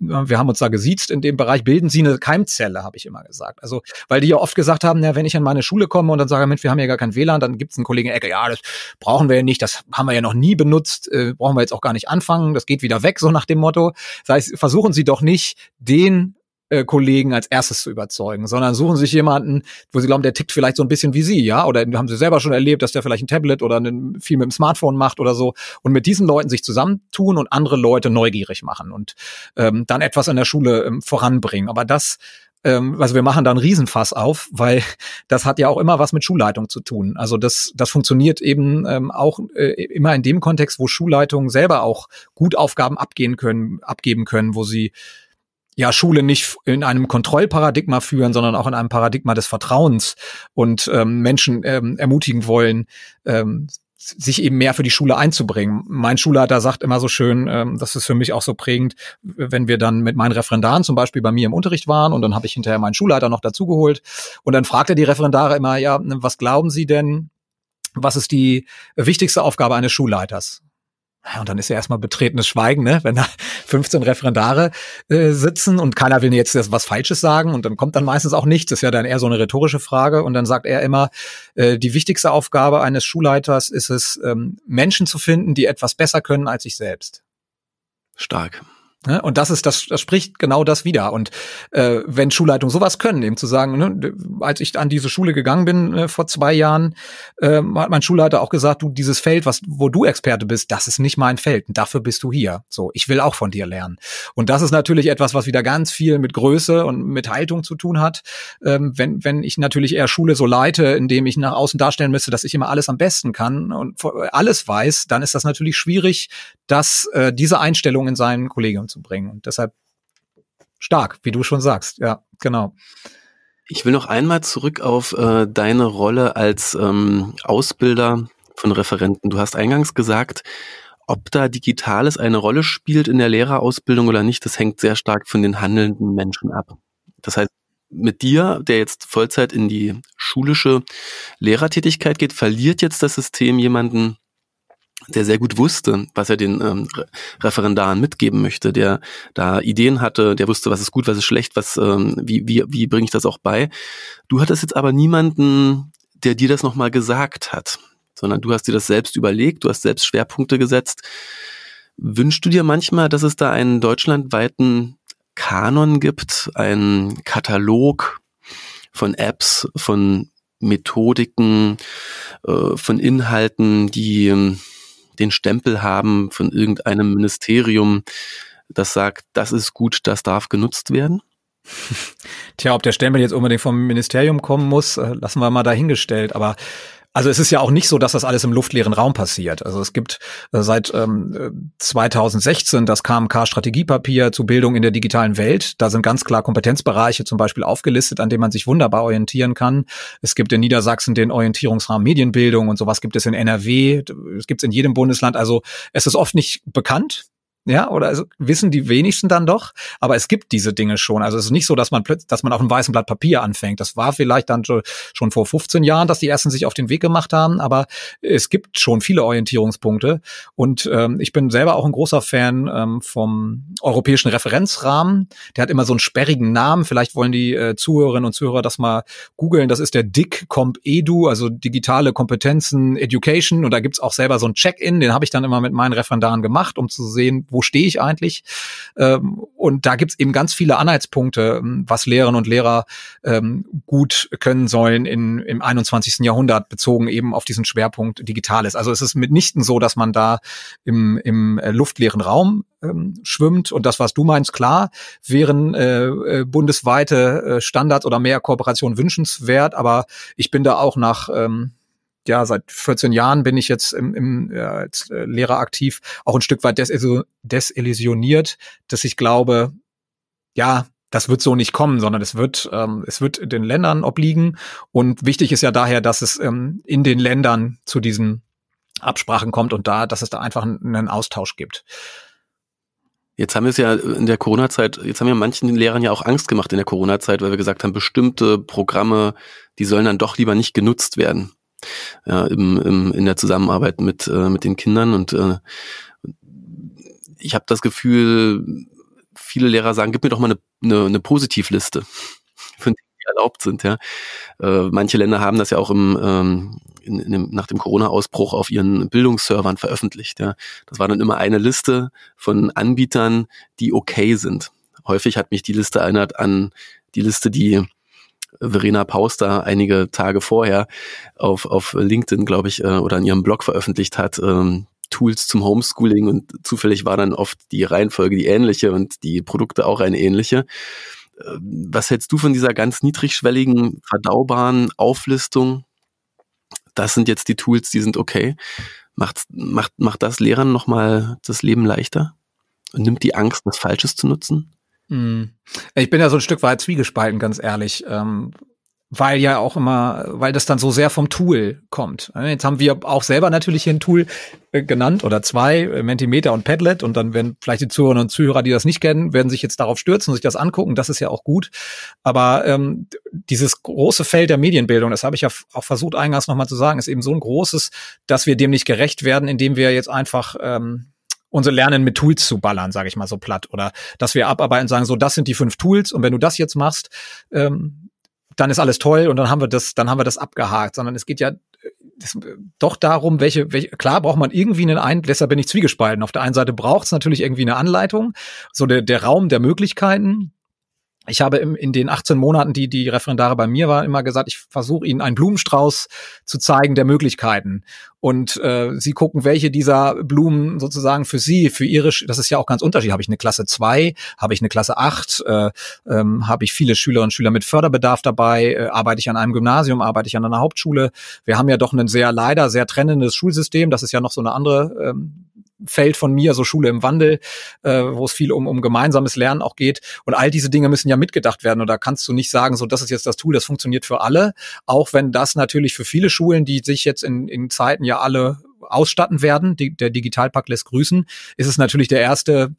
äh, wir haben uns da gesiezt in dem Bereich, bilden sie eine Keimzelle, habe ich immer gesagt. Also, weil die ja oft gesagt haben, ja, wenn ich an meine Schule komme und dann sage, Mensch, wir haben ja gar kein WLAN, dann gibt es einen Kollegen Ecke, ja, das brauchen wir ja nicht, das haben wir ja noch nie benutzt, äh, brauchen wir jetzt auch gar nicht anfangen, das geht wieder weg, so nach dem Motto. Das heißt, versuchen Sie doch nicht, den äh, Kollegen als erstes zu überzeugen, sondern suchen sich jemanden, wo sie glauben, der tickt vielleicht so ein bisschen wie sie, ja, oder haben sie selber schon erlebt, dass der vielleicht ein Tablet oder einen, viel mit dem Smartphone macht oder so und mit diesen Leuten sich zusammentun und andere Leute neugierig machen und ähm, dann etwas in der Schule ähm, voranbringen. Aber das ähm, also wir machen da einen Riesenfass auf, weil das hat ja auch immer was mit Schulleitung zu tun. Also das, das funktioniert eben ähm, auch äh, immer in dem Kontext, wo Schulleitungen selber auch gut Aufgaben abgehen können, abgeben können, wo sie ja Schule nicht in einem Kontrollparadigma führen, sondern auch in einem Paradigma des Vertrauens und ähm, Menschen ähm, ermutigen wollen, ähm, sich eben mehr für die Schule einzubringen. Mein Schulleiter sagt immer so schön, ähm, das ist für mich auch so prägend, wenn wir dann mit meinen Referendaren zum Beispiel bei mir im Unterricht waren und dann habe ich hinterher meinen Schulleiter noch dazugeholt und dann fragt er die Referendare immer, ja, was glauben Sie denn, was ist die wichtigste Aufgabe eines Schulleiters? Und dann ist ja erstmal betretenes Schweigen, ne? wenn da 15 Referendare äh, sitzen und keiner will jetzt was Falsches sagen und dann kommt dann meistens auch nichts. Das ist ja dann eher so eine rhetorische Frage. Und dann sagt er immer, äh, die wichtigste Aufgabe eines Schulleiters ist es, ähm, Menschen zu finden, die etwas besser können als ich selbst. Stark. Ne? Und das ist, das, das spricht genau das wieder. Und äh, wenn Schulleitungen sowas können, eben zu sagen, ne, als ich an diese Schule gegangen bin äh, vor zwei Jahren, äh, hat mein Schulleiter auch gesagt, du, dieses Feld, was, wo du Experte bist, das ist nicht mein Feld. Und dafür bist du hier. So, ich will auch von dir lernen. Und das ist natürlich etwas, was wieder ganz viel mit Größe und mit Haltung zu tun hat. Ähm, wenn, wenn ich natürlich eher Schule so leite, indem ich nach außen darstellen müsste, dass ich immer alles am besten kann und alles weiß, dann ist das natürlich schwierig, dass äh, diese Einstellung in seinen Kollegium bringen. Und deshalb stark, wie du schon sagst. Ja, genau. Ich will noch einmal zurück auf äh, deine Rolle als ähm, Ausbilder von Referenten. Du hast eingangs gesagt, ob da Digitales eine Rolle spielt in der Lehrerausbildung oder nicht, das hängt sehr stark von den handelnden Menschen ab. Das heißt, mit dir, der jetzt Vollzeit in die schulische Lehrertätigkeit geht, verliert jetzt das System jemanden, der sehr gut wusste, was er den ähm, Referendaren mitgeben möchte, der da Ideen hatte, der wusste, was ist gut, was ist schlecht, was, ähm, wie, wie, wie bringe ich das auch bei. Du hattest jetzt aber niemanden, der dir das nochmal gesagt hat, sondern du hast dir das selbst überlegt, du hast selbst Schwerpunkte gesetzt. Wünschst du dir manchmal, dass es da einen deutschlandweiten Kanon gibt, einen Katalog von Apps, von Methodiken, äh, von Inhalten, die den Stempel haben von irgendeinem Ministerium, das sagt, das ist gut, das darf genutzt werden? Tja, ob der Stempel jetzt unbedingt vom Ministerium kommen muss, äh, lassen wir mal dahingestellt. Aber also es ist ja auch nicht so, dass das alles im luftleeren Raum passiert. Also es gibt äh, seit ähm, 2016 das KMK-Strategiepapier zu Bildung in der digitalen Welt. Da sind ganz klar Kompetenzbereiche zum Beispiel aufgelistet, an denen man sich wunderbar orientieren kann. Es gibt in Niedersachsen den Orientierungsrahmen Medienbildung und sowas gibt es in NRW. Es gibt es in jedem Bundesland. Also es ist oft nicht bekannt, ja, oder also wissen die wenigsten dann doch, aber es gibt diese Dinge schon. Also es ist nicht so, dass man plötzlich, dass man auf einem weißen Blatt Papier anfängt. Das war vielleicht dann schon vor 15 Jahren, dass die ersten sich auf den Weg gemacht haben, aber es gibt schon viele Orientierungspunkte. Und ähm, ich bin selber auch ein großer Fan ähm, vom europäischen Referenzrahmen. Der hat immer so einen sperrigen Namen. Vielleicht wollen die äh, Zuhörerinnen und Zuhörer das mal googeln. Das ist der DIC Comp Edu, also digitale Kompetenzen Education. Und da gibt's auch selber so ein Check-in, den habe ich dann immer mit meinen Referendaren gemacht, um zu sehen, wo stehe ich eigentlich? Ähm, und da gibt's eben ganz viele Anhaltspunkte, ähm, was Lehrerinnen und Lehrer ähm, gut können sollen in, im 21. Jahrhundert, bezogen eben auf diesen Schwerpunkt Digitales. Also es ist mitnichten so, dass man da im, im äh, luftleeren Raum ähm, schwimmt. Und das, was du meinst, klar, wären äh, äh, bundesweite äh, Standards oder mehr Kooperation wünschenswert. Aber ich bin da auch nach ähm, ja, seit 14 Jahren bin ich jetzt im, im, ja, als äh, Lehrer aktiv, auch ein Stück weit desillusioniert, dass ich glaube, ja, das wird so nicht kommen, sondern es wird, ähm, es wird den Ländern obliegen. Und wichtig ist ja daher, dass es ähm, in den Ländern zu diesen Absprachen kommt und da, dass es da einfach einen Austausch gibt. Jetzt haben wir es ja in der Corona-Zeit, jetzt haben wir manchen Lehrern ja auch Angst gemacht in der Corona-Zeit, weil wir gesagt haben, bestimmte Programme, die sollen dann doch lieber nicht genutzt werden ja, im, im, in der Zusammenarbeit mit, äh, mit den Kindern. Und äh, ich habe das Gefühl, viele Lehrer sagen, gib mir doch mal eine, eine, eine Positivliste von Dingen, die erlaubt sind. Ja. Äh, manche Länder haben das ja auch im, ähm, in, in dem, nach dem Corona-Ausbruch auf ihren Bildungsservern veröffentlicht. Ja. Das war dann immer eine Liste von Anbietern, die okay sind. Häufig hat mich die Liste erinnert an die Liste, die Verena Pauster einige Tage vorher auf, auf LinkedIn, glaube ich, äh, oder in ihrem Blog veröffentlicht hat, ähm, Tools zum Homeschooling und zufällig war dann oft die Reihenfolge die ähnliche und die Produkte auch eine ähnliche. Ähm, was hältst du von dieser ganz niedrigschwelligen, verdaubaren Auflistung? Das sind jetzt die Tools, die sind okay. Macht, macht, macht das Lehrern nochmal das Leben leichter? Und nimmt die Angst, was Falsches zu nutzen? Hm. Ich bin ja so ein Stück weit zwiegespalten, ganz ehrlich. Ähm, weil ja auch immer, weil das dann so sehr vom Tool kommt. Jetzt haben wir auch selber natürlich hier ein Tool äh, genannt oder zwei, äh, Mentimeter und Padlet und dann werden vielleicht die Zuhörerinnen und Zuhörer, die das nicht kennen, werden sich jetzt darauf stürzen und sich das angucken. Das ist ja auch gut. Aber ähm, dieses große Feld der Medienbildung, das habe ich ja auch versucht eingangs nochmal zu sagen, ist eben so ein großes, dass wir dem nicht gerecht werden, indem wir jetzt einfach ähm, unsere Lernen mit Tools zu ballern, sage ich mal so platt. Oder dass wir abarbeiten und sagen, so, das sind die fünf Tools und wenn du das jetzt machst, ähm, dann ist alles toll und dann haben wir das, dann haben wir das abgehakt, sondern es geht ja das, doch darum, welche, welche, klar braucht man irgendwie einen Ein, deshalb bin ich zwiegespalten. Auf der einen Seite braucht es natürlich irgendwie eine Anleitung, so der, der Raum der Möglichkeiten, ich habe im, in den 18 Monaten, die die Referendare bei mir waren, immer gesagt, ich versuche ihnen einen Blumenstrauß zu zeigen der Möglichkeiten. Und äh, sie gucken, welche dieser Blumen sozusagen für sie, für ihre, das ist ja auch ganz unterschiedlich. Habe ich eine Klasse 2, habe ich eine Klasse 8, äh, ähm, habe ich viele Schülerinnen und Schüler mit Förderbedarf dabei, äh, arbeite ich an einem Gymnasium, arbeite ich an einer Hauptschule. Wir haben ja doch ein sehr leider sehr trennendes Schulsystem. Das ist ja noch so eine andere ähm, Feld von mir, so Schule im Wandel, äh, wo es viel um, um gemeinsames Lernen auch geht. Und all diese Dinge müssen ja mitgedacht werden. Und da kannst du nicht sagen, so das ist jetzt das Tool, das funktioniert für alle. Auch wenn das natürlich für viele Schulen, die sich jetzt in, in Zeiten ja alle ausstatten werden, die, der Digitalpakt lässt grüßen, ist es natürlich der erste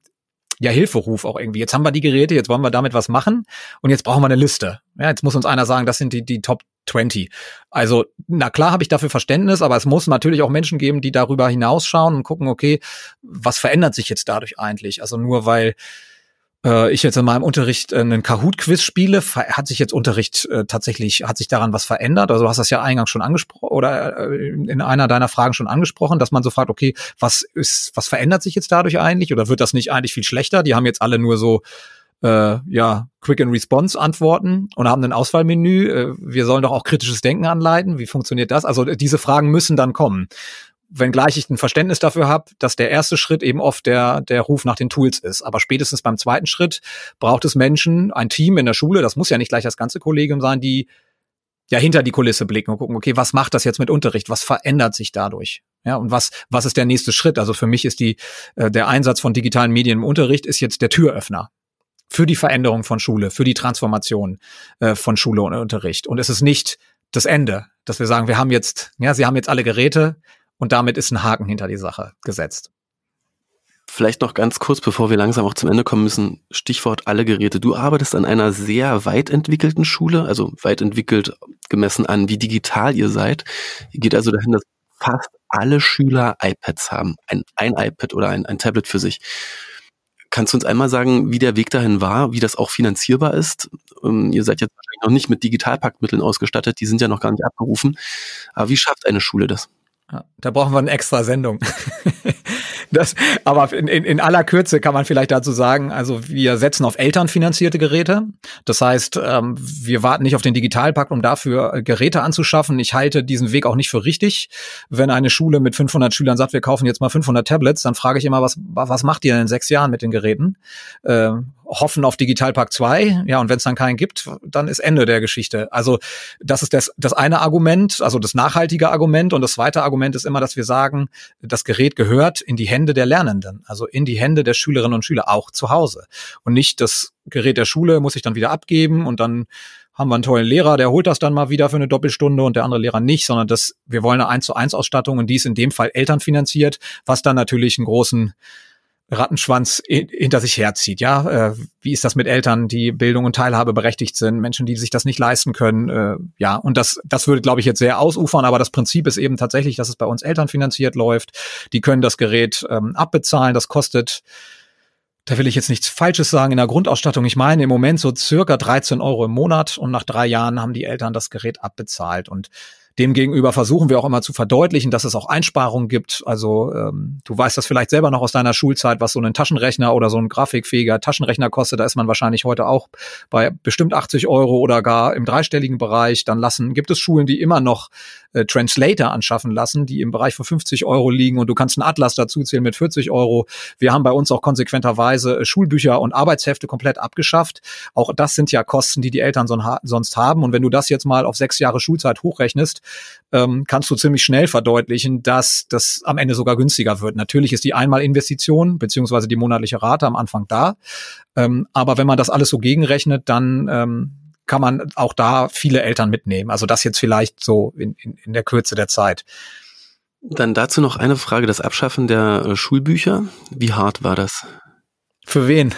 ja, Hilferuf auch irgendwie. Jetzt haben wir die Geräte, jetzt wollen wir damit was machen und jetzt brauchen wir eine Liste. Ja, jetzt muss uns einer sagen, das sind die, die Top 20. Also, na klar habe ich dafür Verständnis, aber es muss natürlich auch Menschen geben, die darüber hinausschauen und gucken, okay, was verändert sich jetzt dadurch eigentlich? Also nur weil äh, ich jetzt in meinem Unterricht einen Kahoot-Quiz spiele, hat sich jetzt Unterricht äh, tatsächlich, hat sich daran was verändert? Also du hast das ja eingangs schon angesprochen oder äh, in einer deiner Fragen schon angesprochen, dass man so fragt, okay, was ist, was verändert sich jetzt dadurch eigentlich? Oder wird das nicht eigentlich viel schlechter? Die haben jetzt alle nur so äh, ja, Quick and Response Antworten und haben ein Auswahlmenü. Äh, wir sollen doch auch kritisches Denken anleiten. Wie funktioniert das? Also diese Fragen müssen dann kommen wenngleich ich ein Verständnis dafür habe, dass der erste Schritt eben oft der, der Ruf nach den Tools ist. Aber spätestens beim zweiten Schritt braucht es Menschen, ein Team in der Schule, das muss ja nicht gleich das ganze Kollegium sein, die ja hinter die Kulisse blicken und gucken, okay, was macht das jetzt mit Unterricht? Was verändert sich dadurch? Ja, und was, was ist der nächste Schritt? Also für mich ist die, äh, der Einsatz von digitalen Medien im Unterricht ist jetzt der Türöffner für die Veränderung von Schule, für die Transformation äh, von Schule und Unterricht. Und es ist nicht das Ende, dass wir sagen, wir haben jetzt, ja, sie haben jetzt alle Geräte, und damit ist ein Haken hinter die Sache gesetzt. Vielleicht noch ganz kurz, bevor wir langsam auch zum Ende kommen müssen, Stichwort alle Geräte. Du arbeitest an einer sehr weit entwickelten Schule, also weit entwickelt gemessen an, wie digital ihr seid. Ihr geht also dahin, dass fast alle Schüler iPads haben, ein, ein iPad oder ein, ein Tablet für sich. Kannst du uns einmal sagen, wie der Weg dahin war, wie das auch finanzierbar ist? Ähm, ihr seid jetzt wahrscheinlich noch nicht mit Digitalpaktmitteln ausgestattet, die sind ja noch gar nicht abgerufen. Aber wie schafft eine Schule das? Ja, da brauchen wir eine extra Sendung. das, aber in, in, in aller Kürze kann man vielleicht dazu sagen, also wir setzen auf elternfinanzierte Geräte. Das heißt, ähm, wir warten nicht auf den Digitalpakt, um dafür äh, Geräte anzuschaffen. Ich halte diesen Weg auch nicht für richtig. Wenn eine Schule mit 500 Schülern sagt, wir kaufen jetzt mal 500 Tablets, dann frage ich immer, was, was macht ihr denn in sechs Jahren mit den Geräten? Ähm, hoffen auf Digitalpakt 2. Ja, und wenn es dann keinen gibt, dann ist Ende der Geschichte. Also das ist das, das eine Argument, also das nachhaltige Argument. Und das zweite Argument ist immer, dass wir sagen, das Gerät gehört in die Hände der Lernenden, also in die Hände der Schülerinnen und Schüler, auch zu Hause. Und nicht das Gerät der Schule muss ich dann wieder abgeben und dann haben wir einen tollen Lehrer, der holt das dann mal wieder für eine Doppelstunde und der andere Lehrer nicht, sondern das, wir wollen eine 1 zu 1 Ausstattung und die ist in dem Fall elternfinanziert, was dann natürlich einen großen Rattenschwanz hinter sich herzieht. Ja, äh, wie ist das mit Eltern, die Bildung und Teilhabe berechtigt sind, Menschen, die sich das nicht leisten können? Äh, ja, und das, das würde, glaube ich, jetzt sehr ausufern, aber das Prinzip ist eben tatsächlich, dass es bei uns elternfinanziert läuft. Die können das Gerät ähm, abbezahlen. Das kostet da will ich jetzt nichts Falsches sagen in der Grundausstattung. Ich meine im Moment so circa 13 Euro im Monat und nach drei Jahren haben die Eltern das Gerät abbezahlt und Demgegenüber versuchen wir auch immer zu verdeutlichen, dass es auch Einsparungen gibt. Also ähm, du weißt das vielleicht selber noch aus deiner Schulzeit, was so ein Taschenrechner oder so ein grafikfähiger Taschenrechner kostet. Da ist man wahrscheinlich heute auch bei bestimmt 80 Euro oder gar im dreistelligen Bereich. Dann lassen gibt es Schulen, die immer noch äh, Translator anschaffen lassen, die im Bereich von 50 Euro liegen und du kannst einen Atlas dazu zählen mit 40 Euro. Wir haben bei uns auch konsequenterweise äh, Schulbücher und Arbeitshefte komplett abgeschafft. Auch das sind ja Kosten, die die Eltern sonst haben. Und wenn du das jetzt mal auf sechs Jahre Schulzeit hochrechnest, ähm, kannst du ziemlich schnell verdeutlichen, dass das am Ende sogar günstiger wird. Natürlich ist die Einmalinvestition beziehungsweise die monatliche Rate am Anfang da. Ähm, aber wenn man das alles so gegenrechnet, dann ähm, kann man auch da viele Eltern mitnehmen. Also das jetzt vielleicht so in, in, in der Kürze der Zeit. Dann dazu noch eine Frage, das Abschaffen der äh, Schulbücher. Wie hart war das? Für wen?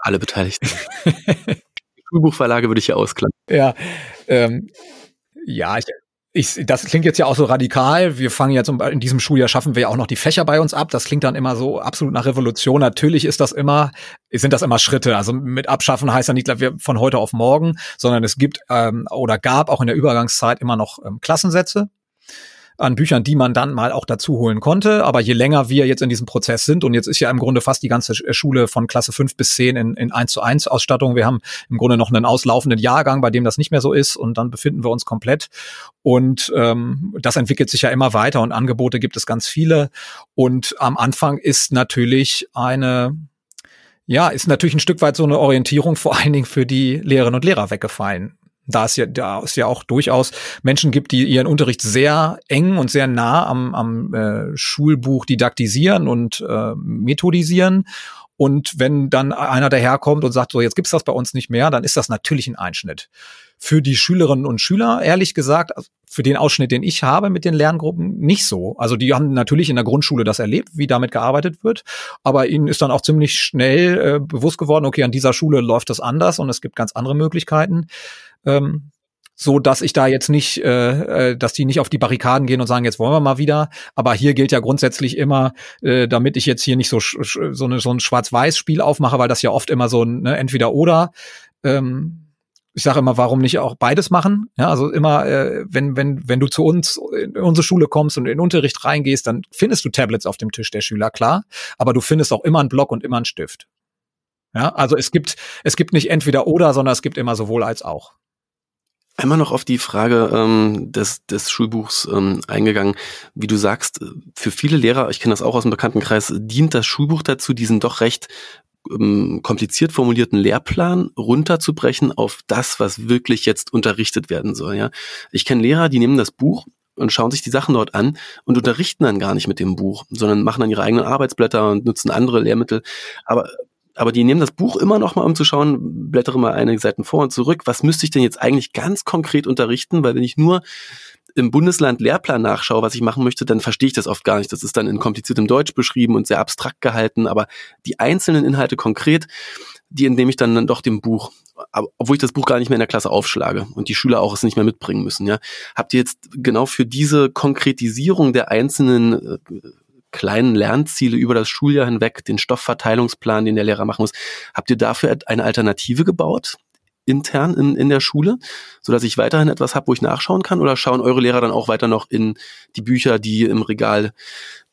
Alle Beteiligten. Schulbuchverlage würde ich ja ausklammern. Ja, ähm, ja, ich, ich, das klingt jetzt ja auch so radikal. Wir fangen jetzt in diesem Schuljahr schaffen wir ja auch noch die Fächer bei uns ab. Das klingt dann immer so absolut nach Revolution. Natürlich ist das immer, sind das immer Schritte. Also mit abschaffen heißt ja nicht wir von heute auf morgen, sondern es gibt ähm, oder gab auch in der Übergangszeit immer noch ähm, Klassensätze an Büchern, die man dann mal auch dazu holen konnte. Aber je länger wir jetzt in diesem Prozess sind, und jetzt ist ja im Grunde fast die ganze äh, Schule von Klasse 5 bis 10 in, in 1 zu 1 Ausstattung. Wir haben im Grunde noch einen auslaufenden Jahrgang, bei dem das nicht mehr so ist. Und dann befinden wir uns komplett. Und ähm, das entwickelt sich ja immer weiter und Angebote gibt es ganz viele. Und am Anfang ist natürlich eine ja, ist natürlich ein Stück weit so eine Orientierung vor allen Dingen für die Lehrerinnen und Lehrer weggefallen da es ja, da es ja auch durchaus Menschen gibt, die ihren Unterricht sehr eng und sehr nah am, am äh, Schulbuch didaktisieren und äh, methodisieren. Und wenn dann einer daherkommt und sagt, so jetzt gibt's das bei uns nicht mehr, dann ist das natürlich ein Einschnitt. Für die Schülerinnen und Schüler, ehrlich gesagt, also für den Ausschnitt, den ich habe mit den Lerngruppen, nicht so. Also die haben natürlich in der Grundschule das erlebt, wie damit gearbeitet wird, aber ihnen ist dann auch ziemlich schnell äh, bewusst geworden, okay, an dieser Schule läuft das anders und es gibt ganz andere Möglichkeiten. Ähm, so dass ich da jetzt nicht, äh, äh, dass die nicht auf die Barrikaden gehen und sagen, jetzt wollen wir mal wieder. Aber hier gilt ja grundsätzlich immer, äh, damit ich jetzt hier nicht so so, eine, so ein Schwarz-Weiß-Spiel aufmache, weil das ja oft immer so ein ne, entweder oder. Ähm, ich sage immer, warum nicht auch beides machen? Ja, also immer, äh, wenn wenn wenn du zu uns in unsere Schule kommst und in den Unterricht reingehst, dann findest du Tablets auf dem Tisch der Schüler, klar. Aber du findest auch immer einen Block und immer einen Stift. Ja, also es gibt es gibt nicht entweder oder, sondern es gibt immer sowohl als auch. Einmal noch auf die Frage ähm, des, des Schulbuchs ähm, eingegangen. Wie du sagst, für viele Lehrer, ich kenne das auch aus dem Bekanntenkreis, dient das Schulbuch dazu, diesen doch recht ähm, kompliziert formulierten Lehrplan runterzubrechen auf das, was wirklich jetzt unterrichtet werden soll. Ja, Ich kenne Lehrer, die nehmen das Buch und schauen sich die Sachen dort an und unterrichten dann gar nicht mit dem Buch, sondern machen dann ihre eigenen Arbeitsblätter und nutzen andere Lehrmittel. Aber aber die nehmen das Buch immer noch mal, um zu schauen, blättere mal einige Seiten vor und zurück. Was müsste ich denn jetzt eigentlich ganz konkret unterrichten? Weil wenn ich nur im Bundesland Lehrplan nachschaue, was ich machen möchte, dann verstehe ich das oft gar nicht. Das ist dann in kompliziertem Deutsch beschrieben und sehr abstrakt gehalten, aber die einzelnen Inhalte konkret, die entnehme ich dann, dann doch dem Buch, obwohl ich das Buch gar nicht mehr in der Klasse aufschlage und die Schüler auch es nicht mehr mitbringen müssen. Ja, habt ihr jetzt genau für diese Konkretisierung der einzelnen äh, kleinen Lernziele über das Schuljahr hinweg, den Stoffverteilungsplan, den der Lehrer machen muss. Habt ihr dafür eine Alternative gebaut? intern in, in der Schule, so dass ich weiterhin etwas habe, wo ich nachschauen kann? Oder schauen eure Lehrer dann auch weiter noch in die Bücher, die im Regal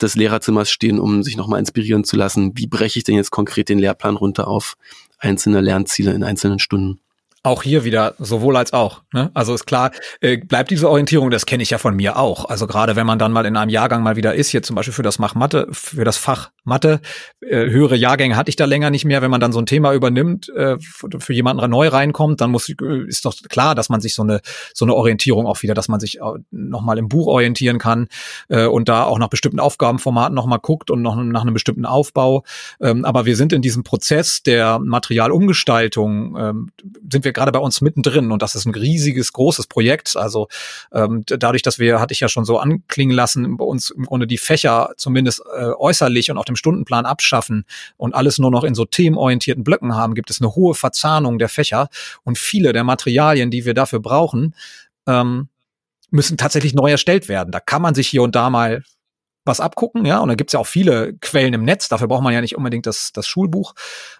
des Lehrerzimmers stehen, um sich nochmal inspirieren zu lassen? Wie breche ich denn jetzt konkret den Lehrplan runter auf einzelne Lernziele in einzelnen Stunden? Auch hier wieder sowohl als auch. Ne? Also ist klar, äh, bleibt diese Orientierung, das kenne ich ja von mir auch. Also gerade wenn man dann mal in einem Jahrgang mal wieder ist, hier zum Beispiel für das Fach Mathe, für das Fach Mathe, äh, höhere Jahrgänge hatte ich da länger nicht mehr. Wenn man dann so ein Thema übernimmt, äh, für jemanden neu reinkommt, dann muss äh, ist doch klar, dass man sich so eine so eine Orientierung auch wieder, dass man sich nochmal im Buch orientieren kann äh, und da auch nach bestimmten Aufgabenformaten nochmal guckt und noch nach einem bestimmten Aufbau. Ähm, aber wir sind in diesem Prozess der Materialumgestaltung, ähm, sind wir gerade bei uns mittendrin und das ist ein riesiges, großes Projekt. Also ähm, dadurch, dass wir, hatte ich ja schon so anklingen lassen, bei uns im Grunde die Fächer zumindest äh, äußerlich und auf dem Stundenplan abschaffen und alles nur noch in so themenorientierten Blöcken haben, gibt es eine hohe Verzahnung der Fächer und viele der Materialien, die wir dafür brauchen, ähm, müssen tatsächlich neu erstellt werden. Da kann man sich hier und da mal was abgucken, ja, und da gibt's ja auch viele Quellen im Netz, dafür braucht man ja nicht unbedingt das, das Schulbuch,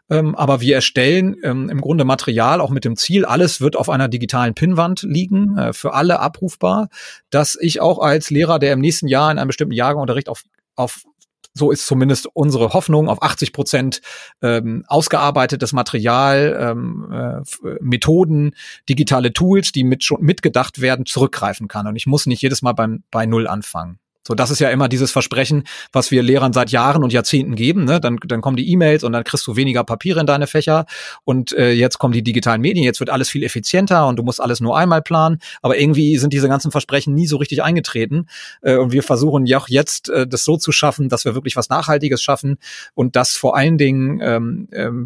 ähm, aber wir erstellen ähm, im Grunde Material auch mit dem Ziel, alles wird auf einer digitalen Pinnwand liegen, äh, für alle abrufbar, dass ich auch als Lehrer, der im nächsten Jahr in einem bestimmten Jahrgang Unterricht auf, auf so ist zumindest unsere Hoffnung auf 80 Prozent ähm, ausgearbeitetes Material, ähm, äh, Methoden, digitale Tools, die mit schon mitgedacht werden, zurückgreifen kann. Und ich muss nicht jedes Mal beim, bei Null anfangen. So, das ist ja immer dieses Versprechen, was wir Lehrern seit Jahren und Jahrzehnten geben. Ne? Dann, dann kommen die E-Mails und dann kriegst du weniger Papiere in deine Fächer und äh, jetzt kommen die digitalen Medien, jetzt wird alles viel effizienter und du musst alles nur einmal planen. Aber irgendwie sind diese ganzen Versprechen nie so richtig eingetreten. Äh, und wir versuchen ja auch jetzt, äh, das so zu schaffen, dass wir wirklich was Nachhaltiges schaffen und das vor allen Dingen ähm, ähm,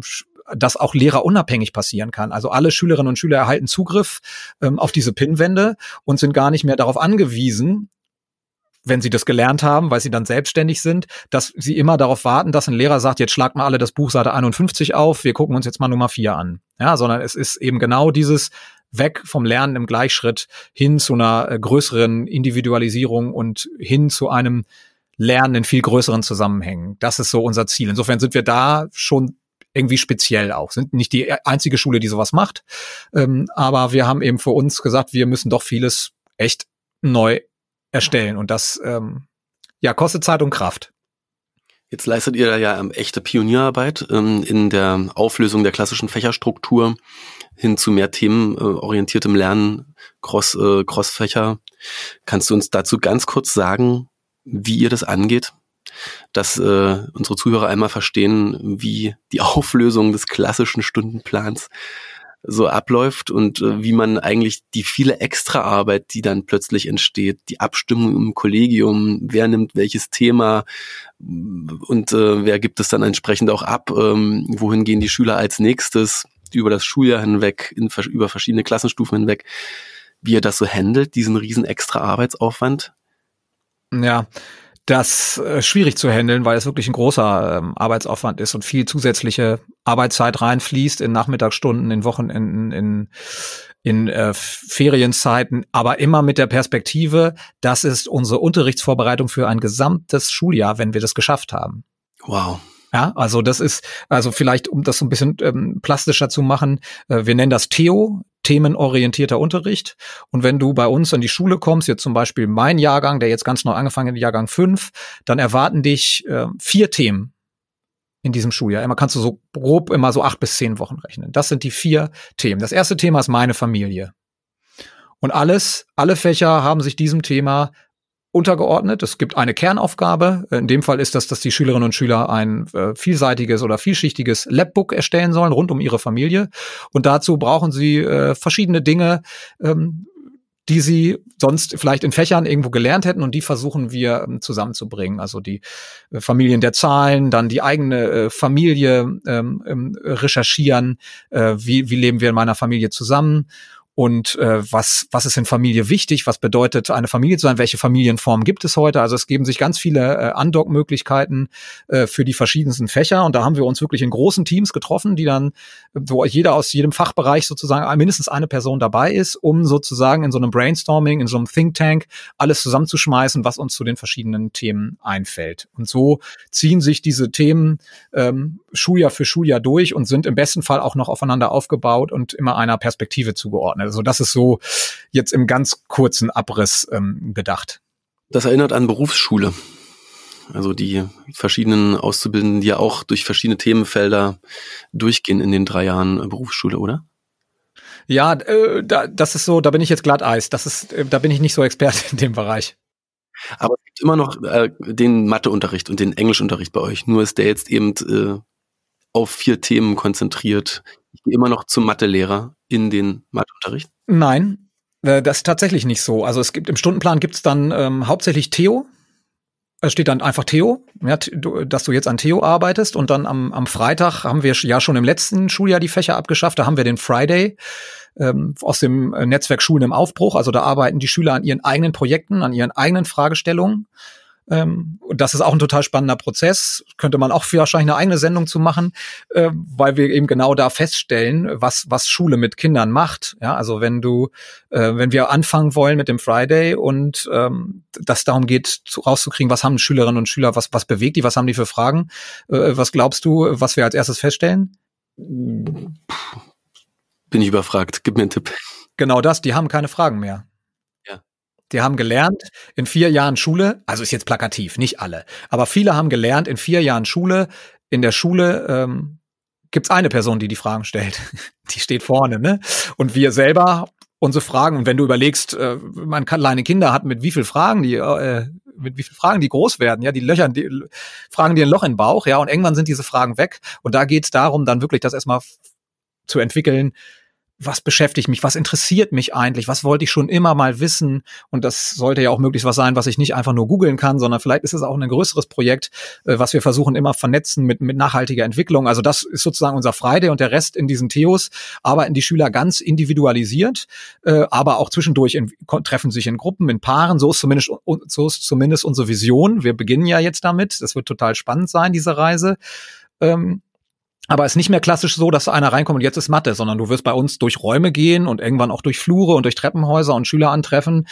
dass auch Lehrer unabhängig passieren kann. Also alle Schülerinnen und Schüler erhalten Zugriff ähm, auf diese Pinwände und sind gar nicht mehr darauf angewiesen, wenn sie das gelernt haben, weil sie dann selbstständig sind, dass sie immer darauf warten, dass ein Lehrer sagt, jetzt schlag mal alle das Buch Seite 51 auf, wir gucken uns jetzt mal Nummer 4 an. Ja, sondern es ist eben genau dieses weg vom Lernen im Gleichschritt hin zu einer äh, größeren Individualisierung und hin zu einem Lernen in viel größeren Zusammenhängen. Das ist so unser Ziel. Insofern sind wir da schon irgendwie speziell auch. Sind nicht die einzige Schule, die sowas macht. Ähm, aber wir haben eben für uns gesagt, wir müssen doch vieles echt neu erstellen. Und das ähm, ja kostet Zeit und Kraft. Jetzt leistet ihr da ja ähm, echte Pionierarbeit ähm, in der Auflösung der klassischen Fächerstruktur hin zu mehr themenorientiertem Lernen, Cross, äh, Crossfächer. Kannst du uns dazu ganz kurz sagen, wie ihr das angeht? Dass äh, unsere Zuhörer einmal verstehen, wie die Auflösung des klassischen Stundenplans so abläuft und äh, wie man eigentlich die viele Extraarbeit, die dann plötzlich entsteht, die Abstimmung im Kollegium, wer nimmt welches Thema und äh, wer gibt es dann entsprechend auch ab, ähm, wohin gehen die Schüler als nächstes über das Schuljahr hinweg, in, über verschiedene Klassenstufen hinweg, wie er das so handelt, diesen riesen extra Arbeitsaufwand? Ja, das äh, schwierig zu handeln, weil es wirklich ein großer ähm, Arbeitsaufwand ist und viel zusätzliche Arbeitszeit reinfließt in Nachmittagsstunden, in Wochenenden, in in äh, Ferienzeiten, aber immer mit der Perspektive, das ist unsere Unterrichtsvorbereitung für ein gesamtes Schuljahr, wenn wir das geschafft haben. Wow. Ja, also das ist, also vielleicht, um das so ein bisschen ähm, plastischer zu machen, äh, wir nennen das Theo, themenorientierter Unterricht. Und wenn du bei uns an die Schule kommst, jetzt zum Beispiel mein Jahrgang, der jetzt ganz neu angefangen hat, Jahrgang 5, dann erwarten dich äh, vier Themen in diesem Schuljahr. Immer kannst du so grob immer so acht bis zehn Wochen rechnen. Das sind die vier Themen. Das erste Thema ist meine Familie. Und alles, alle Fächer haben sich diesem Thema untergeordnet. Es gibt eine Kernaufgabe. In dem Fall ist das, dass die Schülerinnen und Schüler ein äh, vielseitiges oder vielschichtiges Labbook erstellen sollen rund um ihre Familie. Und dazu brauchen sie äh, verschiedene Dinge, ähm, die sie sonst vielleicht in Fächern irgendwo gelernt hätten und die versuchen wir ähm, zusammenzubringen. Also die äh, Familien der Zahlen, dann die eigene äh, Familie ähm, ähm recherchieren, äh, wie, wie leben wir in meiner Familie zusammen und äh, was, was ist in Familie wichtig, was bedeutet eine Familie zu sein, welche Familienform gibt es heute. Also es geben sich ganz viele äh, Andock-Möglichkeiten äh, für die verschiedensten Fächer und da haben wir uns wirklich in großen Teams getroffen, die dann, wo jeder aus jedem Fachbereich sozusagen mindestens eine Person dabei ist, um sozusagen in so einem Brainstorming, in so einem Think Tank alles zusammenzuschmeißen, was uns zu den verschiedenen Themen einfällt. Und so ziehen sich diese Themen ähm, Schuljahr für Schuljahr durch und sind im besten Fall auch noch aufeinander aufgebaut und immer einer Perspektive zugeordnet. Also das ist so jetzt im ganz kurzen Abriss ähm, gedacht. Das erinnert an Berufsschule. Also die verschiedenen Auszubildenden, die ja auch durch verschiedene Themenfelder durchgehen in den drei Jahren Berufsschule, oder? Ja, äh, da, das ist so, da bin ich jetzt Glatteis. Das ist, äh, da bin ich nicht so Experte in dem Bereich. Aber es gibt immer noch äh, den Matheunterricht und den Englischunterricht bei euch. Nur ist der jetzt eben äh, auf vier Themen konzentriert. Ich gehe immer noch zum Mathelehrer in den Matheunterricht. Nein, äh, das ist tatsächlich nicht so. Also es gibt im Stundenplan gibt es dann ähm, hauptsächlich Theo. Es steht dann einfach Theo, ja, dass du jetzt an Theo arbeitest und dann am, am Freitag haben wir ja schon im letzten Schuljahr die Fächer abgeschafft. Da haben wir den Friday ähm, aus dem Netzwerk Schulen im Aufbruch. Also da arbeiten die Schüler an ihren eigenen Projekten, an ihren eigenen Fragestellungen. Ähm, und das ist auch ein total spannender Prozess. Könnte man auch wahrscheinlich eine eigene Sendung zu machen, äh, weil wir eben genau da feststellen, was, was Schule mit Kindern macht. Ja, also wenn du, äh, wenn wir anfangen wollen mit dem Friday und ähm, das darum geht, zu, rauszukriegen, was haben Schülerinnen und Schüler, was, was bewegt die, was haben die für Fragen, äh, was glaubst du, was wir als erstes feststellen? Bin ich überfragt. Gib mir einen Tipp. Genau das, die haben keine Fragen mehr. Die haben gelernt in vier Jahren Schule, also ist jetzt plakativ, nicht alle, aber viele haben gelernt in vier Jahren Schule, in der Schule ähm, gibt eine Person, die die Fragen stellt. Die steht vorne, ne? Und wir selber unsere Fragen. Und wenn du überlegst, äh, man kleine Kinder hat mit wie viel Fragen die äh, mit wie viel Fragen die groß werden, ja, die löchern, die fragen dir ein Loch in den Bauch, ja, und irgendwann sind diese Fragen weg. Und da geht es darum, dann wirklich das erstmal zu entwickeln, was beschäftigt mich, was interessiert mich eigentlich, was wollte ich schon immer mal wissen. Und das sollte ja auch möglichst was sein, was ich nicht einfach nur googeln kann, sondern vielleicht ist es auch ein größeres Projekt, äh, was wir versuchen immer vernetzen mit, mit nachhaltiger Entwicklung. Also das ist sozusagen unser Friday und der Rest in diesen Theos arbeiten die Schüler ganz individualisiert, äh, aber auch zwischendurch in, treffen sich in Gruppen, in Paaren. So ist zumindest, so ist zumindest unsere Vision. Wir beginnen ja jetzt damit. Das wird total spannend sein, diese Reise. Ähm, aber es ist nicht mehr klassisch so, dass einer reinkommt und jetzt ist Mathe, sondern du wirst bei uns durch Räume gehen und irgendwann auch durch Flure und durch Treppenhäuser und Schüler antreffen,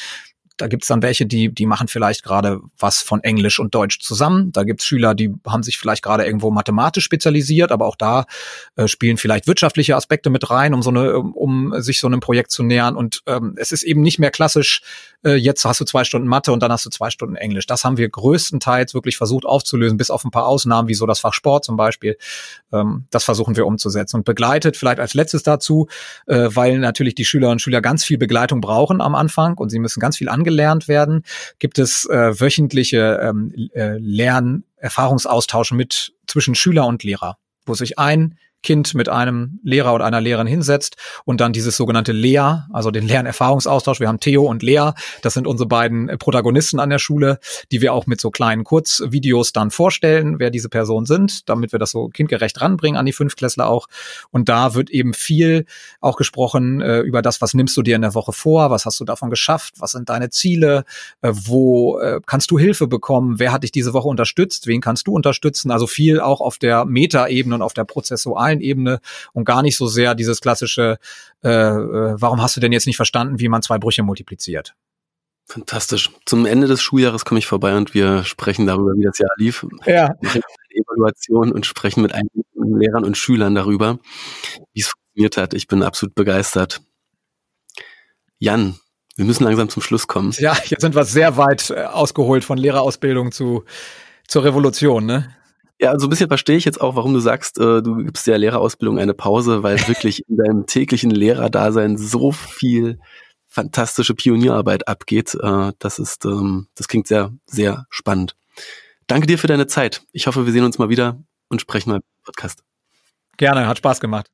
da gibt's dann welche, die, die machen vielleicht gerade was von Englisch und Deutsch zusammen. Da gibt's Schüler, die haben sich vielleicht gerade irgendwo mathematisch spezialisiert, aber auch da äh, spielen vielleicht wirtschaftliche Aspekte mit rein, um so eine, um, sich so einem Projekt zu nähern. Und ähm, es ist eben nicht mehr klassisch, äh, jetzt hast du zwei Stunden Mathe und dann hast du zwei Stunden Englisch. Das haben wir größtenteils wirklich versucht aufzulösen, bis auf ein paar Ausnahmen, wie so das Fach Sport zum Beispiel. Ähm, das versuchen wir umzusetzen. Und begleitet vielleicht als letztes dazu, äh, weil natürlich die Schülerinnen und Schüler ganz viel Begleitung brauchen am Anfang und sie müssen ganz viel angehen angelernt werden, gibt es äh, wöchentliche ähm, äh, Lernerfahrungsaustausch mit zwischen Schüler und Lehrer, wo sich ein Kind mit einem Lehrer oder einer Lehrerin hinsetzt und dann dieses sogenannte Lea, also den Lernerfahrungsaustausch. Wir haben Theo und Lea, das sind unsere beiden Protagonisten an der Schule, die wir auch mit so kleinen Kurzvideos dann vorstellen, wer diese Personen sind, damit wir das so kindgerecht ranbringen an die Fünftklässler auch. Und da wird eben viel auch gesprochen äh, über das, was nimmst du dir in der Woche vor, was hast du davon geschafft, was sind deine Ziele, äh, wo äh, kannst du Hilfe bekommen, wer hat dich diese Woche unterstützt, wen kannst du unterstützen. Also viel auch auf der Metaebene und auf der prozessualen Ebene und gar nicht so sehr dieses klassische, äh, äh, warum hast du denn jetzt nicht verstanden, wie man zwei Brüche multipliziert? Fantastisch. Zum Ende des Schuljahres komme ich vorbei und wir sprechen darüber, wie das Jahr lief. Ja. Evaluation und sprechen mit einigen Lehrern und Schülern darüber, wie es funktioniert hat. Ich bin absolut begeistert. Jan, wir müssen langsam zum Schluss kommen. Ja, jetzt sind wir sehr weit äh, ausgeholt von Lehrerausbildung zu zur Revolution, ne? Ja, so ein bisschen verstehe ich jetzt auch, warum du sagst, äh, du gibst der Lehrerausbildung eine Pause, weil wirklich in deinem täglichen Lehrerdasein so viel fantastische Pionierarbeit abgeht. Äh, das ist, ähm, das klingt sehr, sehr spannend. Danke dir für deine Zeit. Ich hoffe, wir sehen uns mal wieder und sprechen mal im Podcast. Gerne, hat Spaß gemacht.